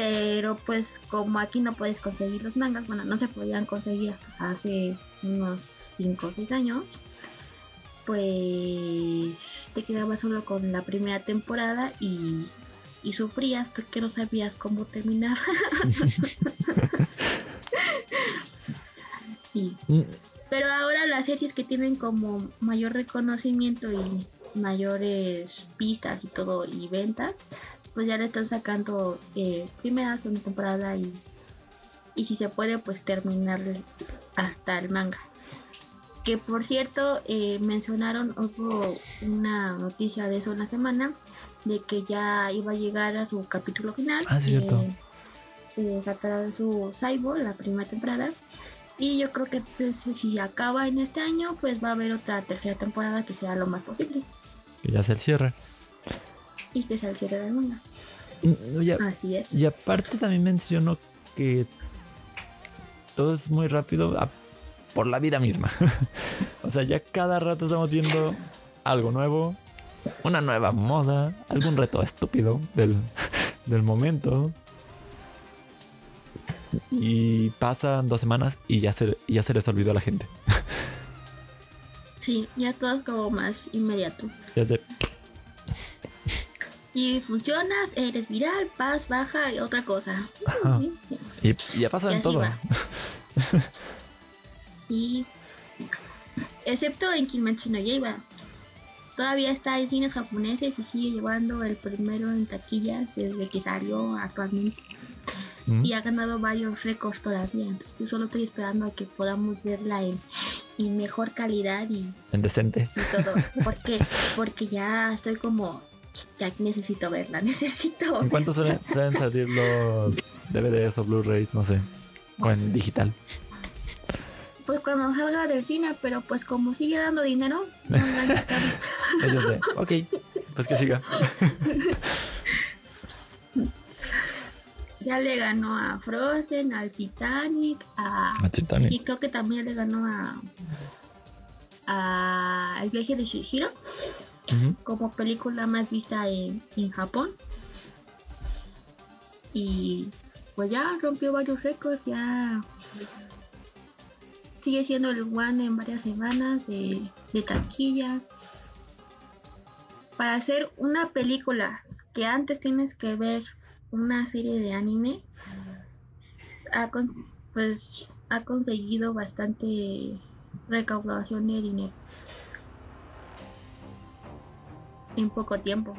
Pero pues como aquí no puedes conseguir los mangas, bueno, no se podían conseguir hasta hace unos 5 o 6 años, pues te quedabas solo con la primera temporada y y sufrías porque no sabías cómo terminar. sí. Mm. Pero ahora las series que tienen como mayor reconocimiento y mayores pistas y todo y ventas, pues ya le están sacando eh, primera, segunda temporada y, y si se puede pues terminar hasta el manga. Que por cierto eh, mencionaron, hubo una noticia de eso en la semana, de que ya iba a llegar a su capítulo final. Ah, sí, cierto. Eh, de su Cyborg, la primera temporada. Y yo creo que entonces, si acaba en este año, pues va a haber otra tercera temporada que sea lo más posible. Que ya sea el cierre. Y que sea el cierre del manga. Mm, Así es. Y aparte también menciono que todo es muy rápido por la vida misma. o sea, ya cada rato estamos viendo algo nuevo, una nueva moda, algún reto estúpido del, momento. Y pasan dos semanas y ya se, ya se les olvidó a la gente. Sí, ya todo es como más inmediato. Ya sé. Si funcionas, eres viral, paz, baja y otra cosa. Y, ya pasa en todo. sí. Excepto en Kimetsu no Yaiba, todavía está en cines japoneses y sigue llevando el primero en taquillas desde que salió actualmente. Mm. Y ha ganado varios récords todavía. Entonces yo solo estoy esperando a que podamos verla en, mejor calidad y... En decente. todo. ¿Por Porque ya estoy como... Ya necesito verla, necesito. ¿En cuánto suelen, suelen salir los DVDs o Blu-rays? No sé. O en digital pues cuando salga del cine, pero pues como sigue dando dinero, no ok, pues que siga. ya le ganó a Frozen, al Titanic, a, Titanic. y creo que también le ganó a a El viaje de Shihiro como película más vista en, en Japón. Y pues ya rompió varios récords, ya sigue siendo el one en varias semanas de, taquilla. Para hacer una película que antes tienes que ver una serie de anime, ha, pues, ha conseguido bastante recaudación de dinero en poco tiempo.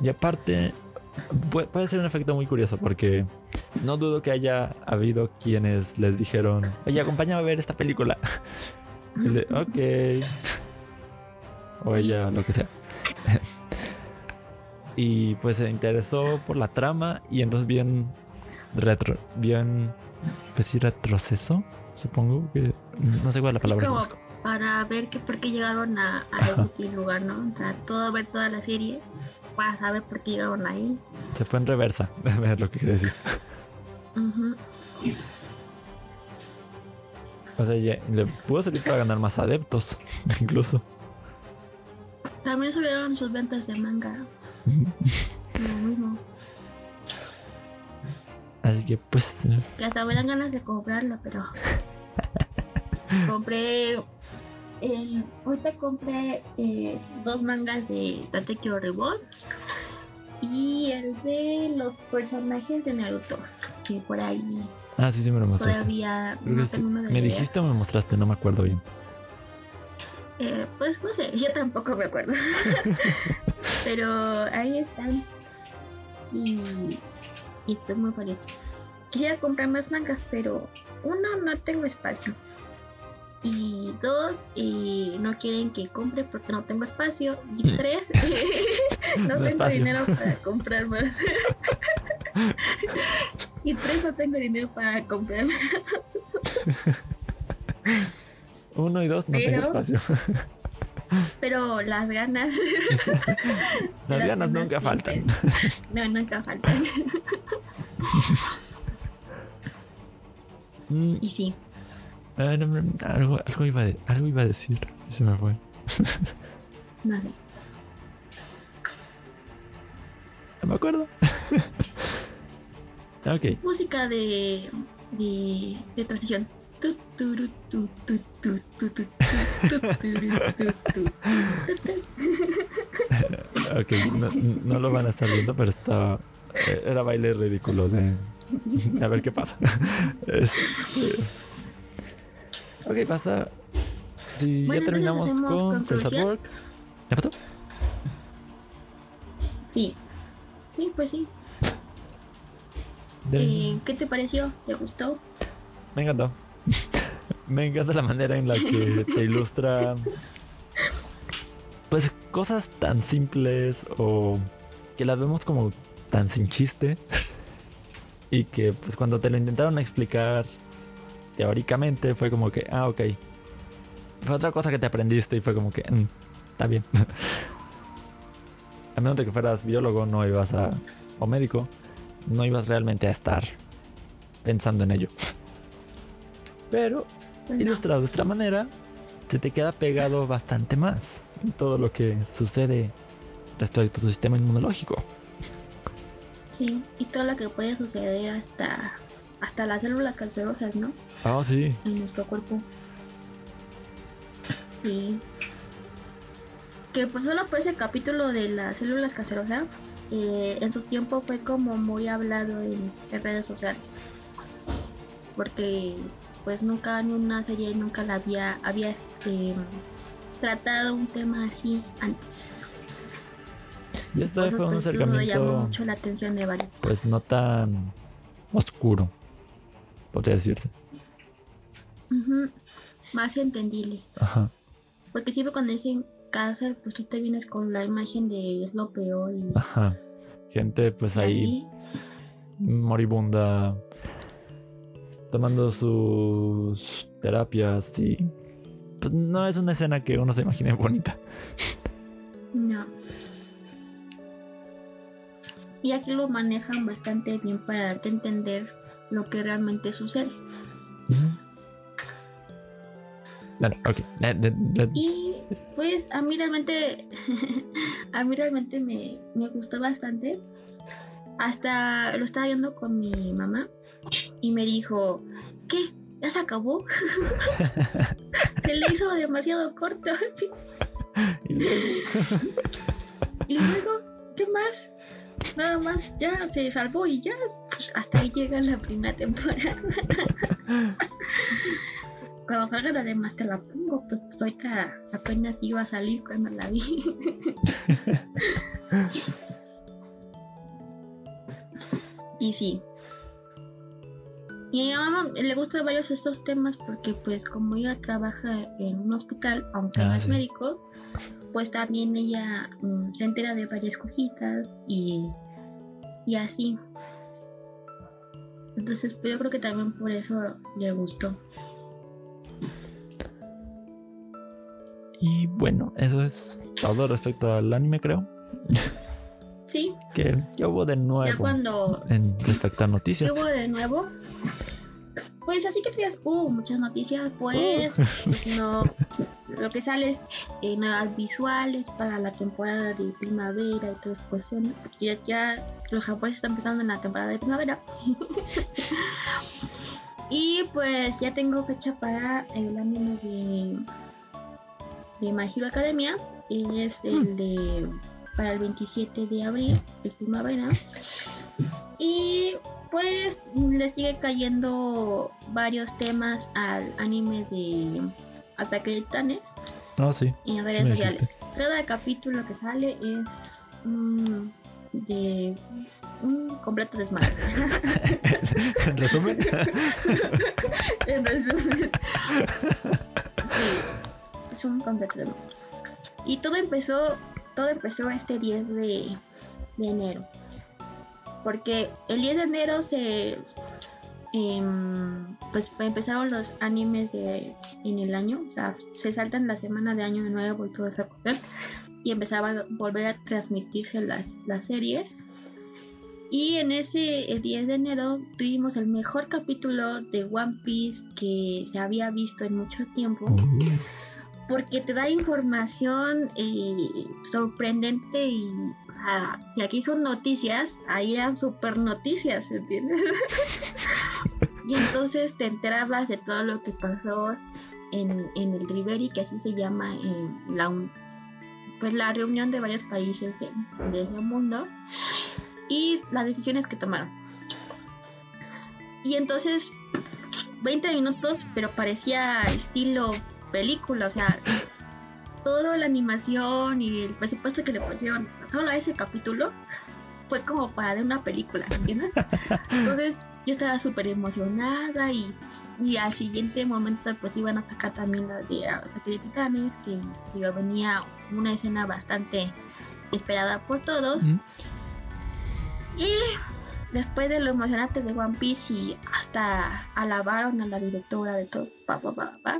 y aparte, puede ser un efecto muy curioso porque no dudo que haya habido quienes les dijeron, oye, acompáñame a ver esta película. ok. o ella, lo que sea. y pues se interesó por la trama y entonces bien bien pues sí retroceso supongo que no sé cuál es la palabra para ver que por qué llegaron a, a ese lugar, ¿no? O sea, todo ver toda la serie para saber por qué llegaron ahí. Se fue en reversa, es lo que quiere decir. O sea, ya- le pudo servir para ganar más adeptos, incluso. También subieron sus ventas de manga. Lo mismo. Así que, pues, Que hasta me dan ganas de comprarlo, pero. compré. El, ahorita compré eh, dos mangas de Tatekyo Reborn y el de los personajes de Naruto. Que por ahí ah, sí, sí me lo mostraste. todavía Creo no sí. termino de Me leer. dijiste o me mostraste, no me acuerdo bien. Eh, pues no sé, yo tampoco me acuerdo. Pero ahí están. Y, y estoy muy feliz. Quisiera comprar más mangas, pero uno, no tengo espacio. Y dos, eh, no quieren que compre porque no tengo espacio. Y tres, no, No tengo espacio. dinero para comprar más. y tres, no tengo dinero para comprar más. Uno y dos, no tengo Pero- espacio. Pero las ganas. Las Las ganas ganas nunca faltan. No, nunca faltan. Mm, Y sí, no, algo, algo, iba, de, algo iba a decir. Se me fue. no sé. No me acuerdo. ok. Música de, de, de transición. ok, no, lo van a estar viendo, pero está. Era baile ridículo de. A ver qué pasa. Este, ok, pasa. Si Bueno, ya terminamos con Cells at. Work. ¿Ya pasó? Sí, sí, pues sí. Eh, ¿Qué te pareció? ¿Te gustó? Me encantó. Me encanta la manera en la que te ilustra. Pues cosas tan simples o que las vemos como tan sin chiste. Y que pues cuando te lo intentaron explicar teóricamente fue como que, ah, ok. Fue otra cosa que te aprendiste y fue como que, "Mm, está bien. A menos de que fueras biólogo, no ibas a. o médico, no ibas realmente a estar pensando en ello. Pero no. ilustrado de esta manera, se te queda pegado bastante más en todo lo que sucede respecto a tu sistema inmunológico. Sí, y todo lo que puede suceder hasta, hasta las células cancerosas, ¿no? Ah, sí. en nuestro cuerpo. Sí. Que pues solo por ese capítulo de las células cancerosas, eh, en su tiempo fue como muy hablado en, en redes sociales. Porque pues nunca en una serie nunca la había, había este, tratado un tema así antes. Y este fue un eso llamó acercamiento, mucho la atención de varios. pues no tan oscuro, podría decirse. Ujú, Más entendible. Ajá. Porque siempre cuando dicen cáncer, pues tú te vienes con la imagen de es lo peor y, Ajá. Gente, pues ahí así. moribunda, tomando sus terapias y. Pues no es una escena que uno se imagine bonita. No. Y aquí lo manejan bastante bien para darte a entender lo que realmente sucede. Bueno, ok. Le- Y pues a mí realmente, a mí realmente me, me gustó bastante. Hasta lo estaba viendo con mi mamá y me dijo, ¿qué? ¿Ya se acabó? se le hizo demasiado corto. y luego- ¿qué más? Nada más, ya se salvó y ya, hasta ahí llega la primera temporada. Cuando salga la demás te la pongo, pues, pues ahorita apenas iba a salir cuando la vi. y sí. Y a mi mamá le gustan varios estos temas porque pues como ella trabaja en un hospital, aunque no Ah, es sí. médico, pues también ella mm, se entera de varias cositas y, y así. Entonces pues yo creo que también por eso le gustó. Y bueno, eso es todo respecto al anime, creo. Sí. Que ya hubo de nuevo. Ya cuando. En respecto a noticias. ¿Qué hubo de nuevo? Pues así que te digas, uh, muchas noticias, pues, pues no. Lo que sale es eh, nuevas visuales para la temporada de primavera y todas esas cuestiones. Porque ya, ya los japoneses están empezando en la temporada de primavera. y pues ya tengo fecha para el anime de, de My Hero Academia. Y es el de para el 27 de abril, es primavera. Y pues le sigue cayendo varios temas al anime de Ataque de Titanes No, sí. en redes sociales. Cada capítulo que sale es de un completo desmadre. en resumen. En resumen. Sí, es un completo desmadre. Y todo empezó, todo empezó este 10 de, de enero. Porque el 10 de enero se em, pues empezaron los animes de en el año, o sea, se saltan la semana de año nuevo y toda esa y empezaban a volver a transmitirse las, las series. Y en ese el 10 de enero tuvimos el mejor capítulo de One Piece que se había visto en mucho tiempo porque te da información eh, sorprendente y, o sea, si aquí son noticias, ahí eran super noticias, ¿entiendes? y entonces te enterabas de todo lo que pasó en, en el Riveri, que así se llama en la, pues la reunión de varios países de, de ese mundo, y las decisiones que tomaron. Y entonces, 20 minutos, pero parecía estilo película, o sea, toda la animación y el presupuesto que le pusieron solo a ese capítulo fue como para de una película, ¿entiendes? Entonces yo estaba súper emocionada y, y al siguiente momento pues iban a sacar también la de Ataque de Titanes, que digo, venía una escena bastante esperada por todos. Y después de lo emocionante de One Piece y hasta alabaron a la directora de todo, pa, pa, pa, pa,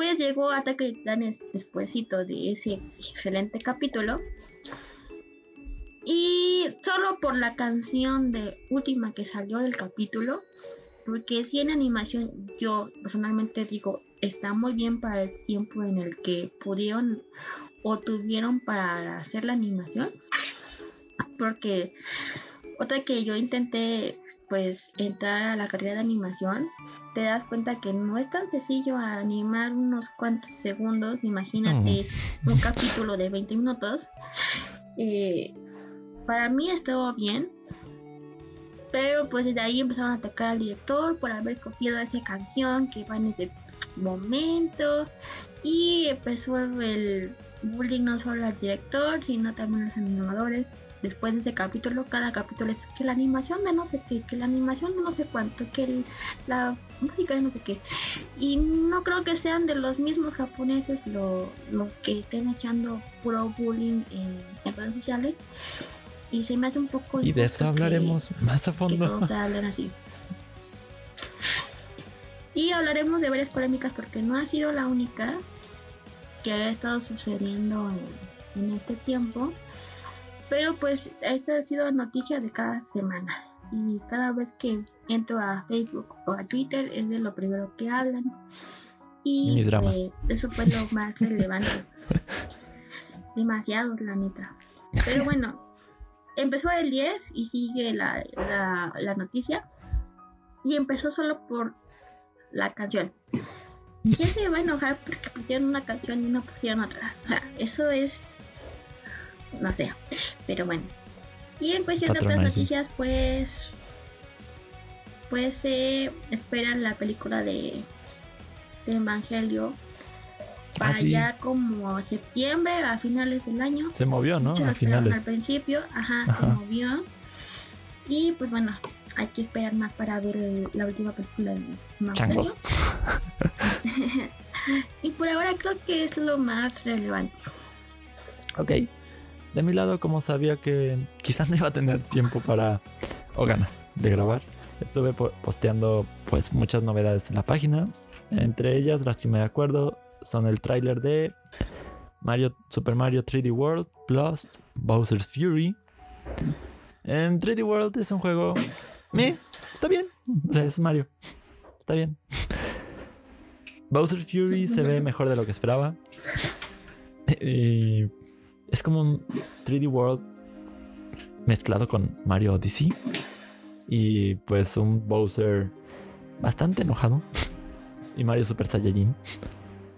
pues llegó Ataque de Titanes despuesito de ese excelente capítulo. Y solo por la canción de última que salió del capítulo, porque si en animación yo personalmente digo, está muy bien para el tiempo en el que pudieron o tuvieron para hacer la animación. Porque otra que yo intenté pues entrar a la carrera de animación, te das cuenta que no es tan sencillo animar unos cuantos segundos. Imagínate un capítulo de 20 minutos. Eh, para mí estuvo bien. Pero pues desde ahí empezaron a atacar al director por haber escogido esa canción que va en ese momento. Y empezó el bullying no solo al director, sino también a los animadores. Después de ese capítulo, cada capítulo es que la animación de no sé qué, que la animación de no sé cuánto, que el- la música de no sé qué. Y no creo que sean de los mismos japoneses lo- los que estén echando puro bullying en, en redes sociales. Y se me hace un poco Y de eso que- hablaremos más a que fondo. todos hablan así. Y hablaremos de varias polémicas porque no ha sido la única que ha estado sucediendo en, en este tiempo. Pero pues esa ha sido noticia de cada semana. Y cada vez que entro a Facebook o a Twitter es de lo primero que hablan. Y Mis dramas. pues eso fue lo más relevante. Demasiado, la neta. Pero bueno, empezó el 10 y sigue la, la, la noticia. Y empezó solo por la canción. ¿Quién se va a enojar porque pusieron una canción y no pusieron otra? O sea, eso es. No sé. Pero bueno. Y en cuestión de otras noticias, pues. Pues se espera la película de, de Evangelio para Ah, sí. ya como septiembre, a finales del año. Se movió, ¿no? Muchos A finales. Al principio, ajá, Ajá. se movió. Y pues bueno, hay que esperar más para ver el- la última película de Evangelio. Y por ahora creo que es lo más relevante. Ok. De mi lado, como sabía que quizás no iba a tener tiempo para o ganas de grabar, estuve po- posteando pues muchas novedades en la página. Entre ellas las que me acuerdo son el tráiler de Mario, Super Mario 3D World plus Bowser's Fury. En 3D World es un juego... Me, está bien. Es Mario. Está bien. Bowser's Fury se ve mejor de lo que esperaba. Y es como un 3D World mezclado con Mario Odyssey. Y pues un Bowser bastante enojado. Y Mario Super Saiyajin.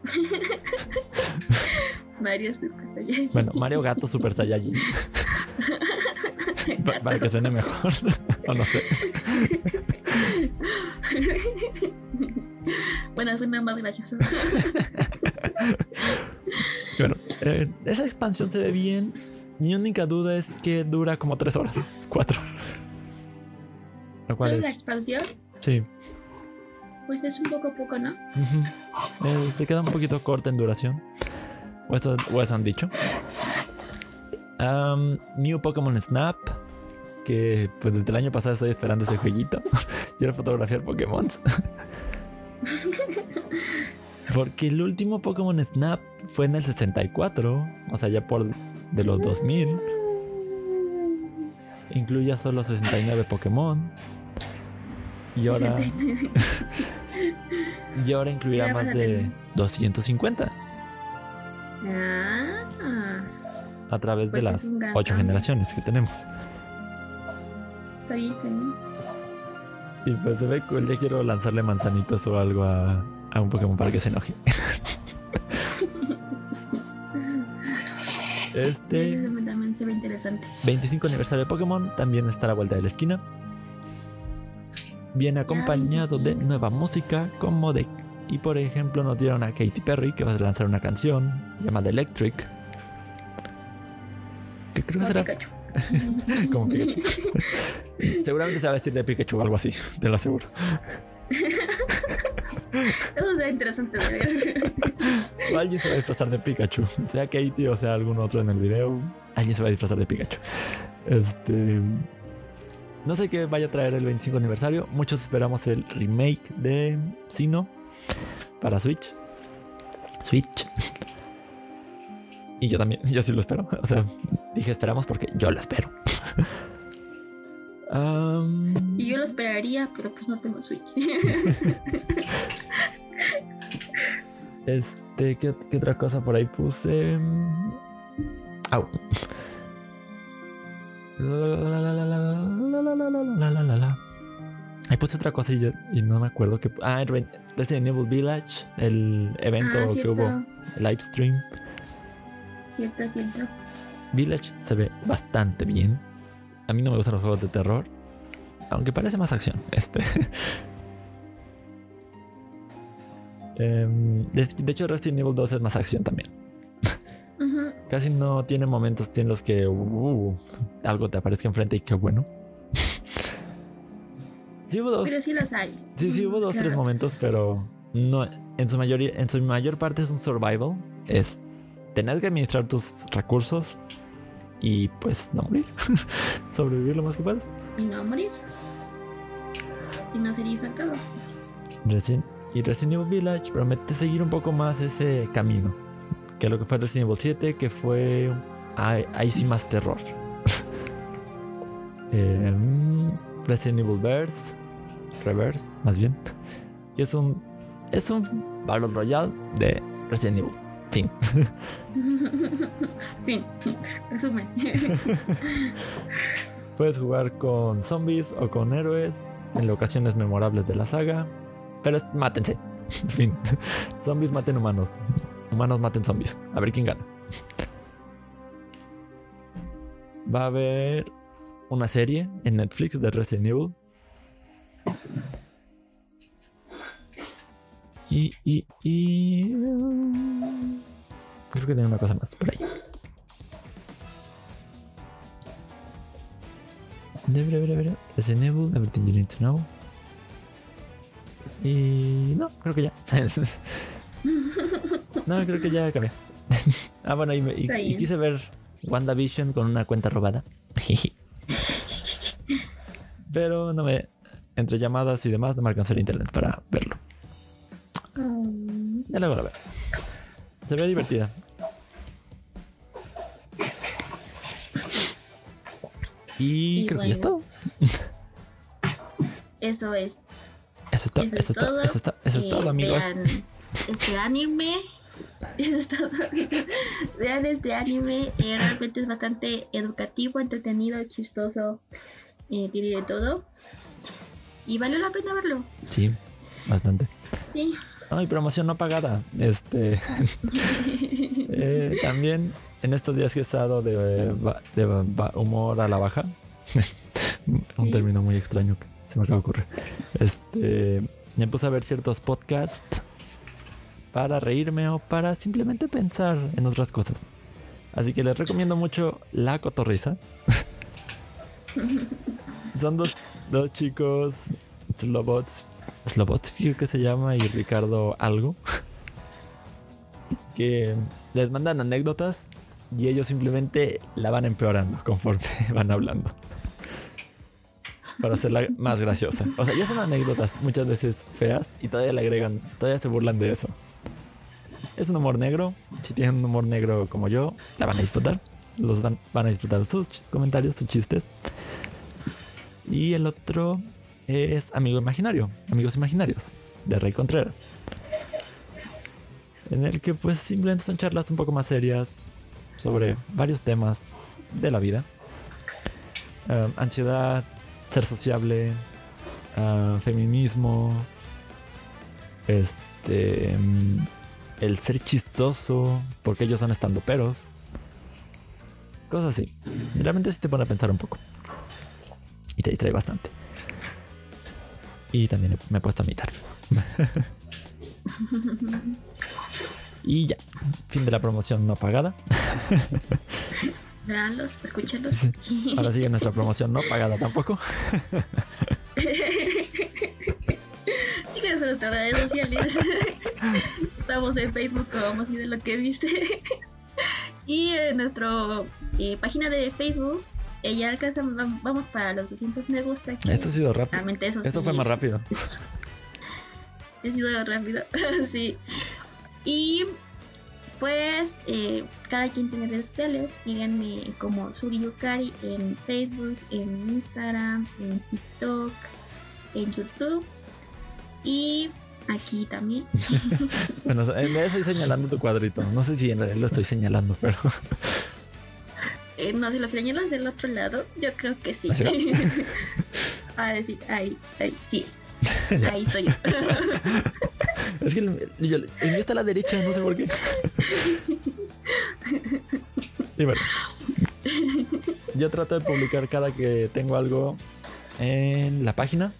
Mario Super Saiyajin. Bueno, Mario Gato Super Saiyajin. Pa- Para que suene mejor. o no sé. bueno, suena más gracioso. Bueno, eh, esa expansión se ve bien. Mi única duda es que dura como tres horas. Cuatro. Lo cual ¿Cuál es la expansión? Sí. Pues es un poco poco, ¿no? Eh, se queda un poquito corta en duración. O eso, o eso han dicho. Am, New Pokémon Snap. Que pues desde el año pasado estoy esperando ese jueguito. Quiero fotografiar Pokémon. Porque el último Pokémon Snap fue en el 64. O sea, ya por de los 2000. Incluía solo 69 Pokémon. Y ahora, y ahora incluirá más de tener. 250 Ah, a través de Pues es las un gran ocho cambio. generaciones que tenemos. está bien. Y pues se ve cool. Ya quiero lanzarle manzanitas o algo a, a un Pokémon para que se enoje. este también se ve interesante. 25 aniversario de Pokémon también está a la vuelta de la esquina. Viene acompañado de 25. nueva música como de... Y por ejemplo nos dieron a Katy Perry que va a lanzar una canción llamada Electric. Que creo que será Pikachu. como Pikachu. Seguramente se va a vestir de Pikachu o algo así, te lo aseguro. Eso sería interesante de ver. O alguien se va a disfrazar de Pikachu. Sea Katie o sea algún otro en el video. Alguien se va a disfrazar de Pikachu. Este. No sé qué vaya a traer el 25 aniversario. Muchos esperamos el remake de Sino para Switch. Switch. Y yo también, yo sí lo espero. O sea, dije esperamos porque yo lo espero. Um... Y yo lo esperaría, pero pues no tengo Switch. este, ¿qué, otra cosa por ahí puse? Au. Ahí puse otra cosa y, yo, y no me acuerdo qué. Ah, Resident Evil Village, el evento ah, que hubo, live stream. Cierto, cierto. Village se ve bastante bien a mí no me gustan los juegos de terror, aunque parece más acción. Este. Em, de, de hecho, Resident Evil 2 es más acción también. Casi no tiene momentos en los que uh, algo te aparezca enfrente y qué bueno. sí hubo dos, Pero sí los hay. sí, sí hubo dos, tres momentos, pero no, en su mayoría, en su mayor parte es un survival. Es tener que administrar tus recursos y pues no morir. Sobrevivir lo más que puedas. Y no morir. Y no ser infectado. Resident- y Resident Evil Village promete seguir un poco más ese camino que lo que fue Resident Evil 7, que fue ahí, ahí sí más terror. Em, Resident Evil Verse, Reverse, más bien, que es un es un Battle Royale de Resident Evil. Fin. fin. Resumen. Puedes jugar con zombies o con héroes en ocasiones memorables de la saga, pero es- mátense. fin. Zombies maten humanos. Humanos maten zombies. A ver quién gana. Va a haber una serie en Netflix de Resident Evil. Y, y, y... Creo que tiene una cosa más por ahí. Debre, debre, debre. Resident Evil, Everything You Need to Know. Y no, creo que ya. no, creo que ya acabé. ah, bueno, y, me- y- quise ver WandaVision con una cuenta robada. Pero no me. Entre llamadas y demás, no me alcanzó el internet para verlo. Ya luego lo veo. se ve divertida. Y, Y creo que ya es todo. Eso es. Eso es todo, Eso eso es todo, eso es todo, eso es Eh, todo, amigos. Vean este anime. Eso es todo. vean este anime. eh, realmente es bastante educativo, entretenido, chistoso. eh, tiene de todo. Y valió la pena verlo. Sí, bastante. Sí. Ay, promoción no pagada. Este. eh, también en estos días que he estado de, eh, de humor a la baja. Un término muy extraño que se me acaba de ocurrir. Este. Me puse a ver ciertos podcasts para reírme o para simplemente pensar en otras cosas. Así que les recomiendo mucho La Cotorrisa. Son dos, dos chicos, Slobots, Slobots creo que se llama, y Ricardo Algo, que les mandan anécdotas y ellos simplemente la van empeorando conforme van hablando. Para hacerla más graciosa. O sea, ya son anécdotas muchas veces feas y todavía le agregan, todavía se burlan de eso. Es un humor negro. Si tienen un humor negro como yo, la van a disfrutar. Los van, van a disfrutar sus comentarios, sus chistes. Y el otro es Amigo Imaginario, Amigos Imaginarios, de Rey Contreras. En el que pues simplemente son charlas un poco más serias sobre varios temas de la vida. Ah, ansiedad, ser sociable, ah, feminismo, este, mm, el ser chistoso, porque ellos son estandoperos. Cosas así. Realmente sí te pone a pensar un poco. Y te distrae bastante. Y también me he puesto a imitar. y ya. Fin de la promoción no pagada. Veanlos, escúchenlos. Ahora sigue nuestra promoción no pagada tampoco. Síguenos en nuestras redes sociales. Estamos en Facebook como vamos y de lo que viste. y en nuestra eh, página de Facebook, eh, ya alcanzamos, vamos para los 200 me gusta. que Esto ha sido rápido. realmente eso Esto sí fue más rápido. Ha sido rápido, sí. Y pues eh, cada quien tiene redes sociales. Síganme como Suri Yukari en Facebook, en Instagram, en TikTok, en YouTube. Y aquí también. Bueno, en vez estoy señalando tu cuadrito. No sé si en realidad lo estoy señalando, pero Eh, no, si lo señalas del otro lado, yo creo que sí. ¿Así va? ah, sí, ahí, ahí, sí. Ahí estoy yo. es que el, el mío está a la derecha, no sé por qué. Y bueno, yo trato de publicar cada que tengo algo en la página.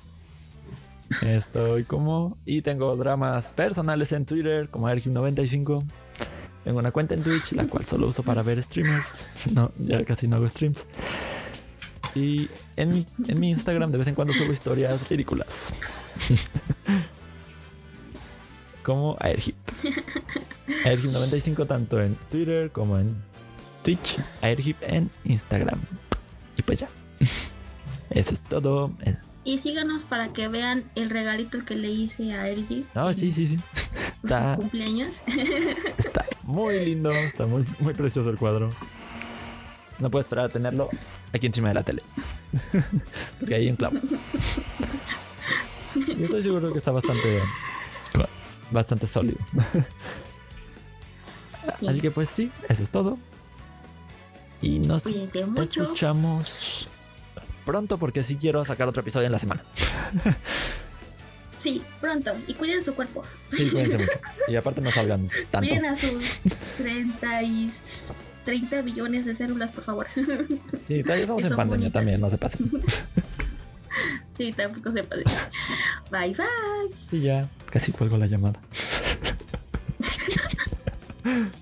Estoy como. Y tengo dramas personales en Twitter, como Ergim95. Tengo una cuenta en Twitch, la cual solo uso para ver streamers. No, ya casi no hago streams. Y en mi, en mi Instagram de vez en cuando subo historias ridículas. como Airhip. Airhip95 tanto en Twitter como en Twitch. Airhip en Instagram. Y pues ya. Eso es todo. Y síganos para que vean el regalito que le hice a Ergi No, sí, sí, sí. por Está, su cumpleaños. está muy lindo. Está muy, muy precioso el cuadro. No puedo esperar a tenerlo aquí encima de la tele. Porque ahí en clavo. Yo estoy seguro que está bastante. Bastante sólido. Así que pues sí, eso es todo. Y nos escuchamos pronto porque sí quiero sacar otro episodio en la semana. Sí, pronto. Y cuiden su cuerpo. Sí, cuídense mucho. Y aparte no salgan tanto. Cuiden a sus 30 y 30 billones de células, por favor. Sí, todavía estamos en pandemia bonitas. también, no se pasen. sí, tampoco se puede. Bye bye. Sí, ya casi cuelgo la llamada.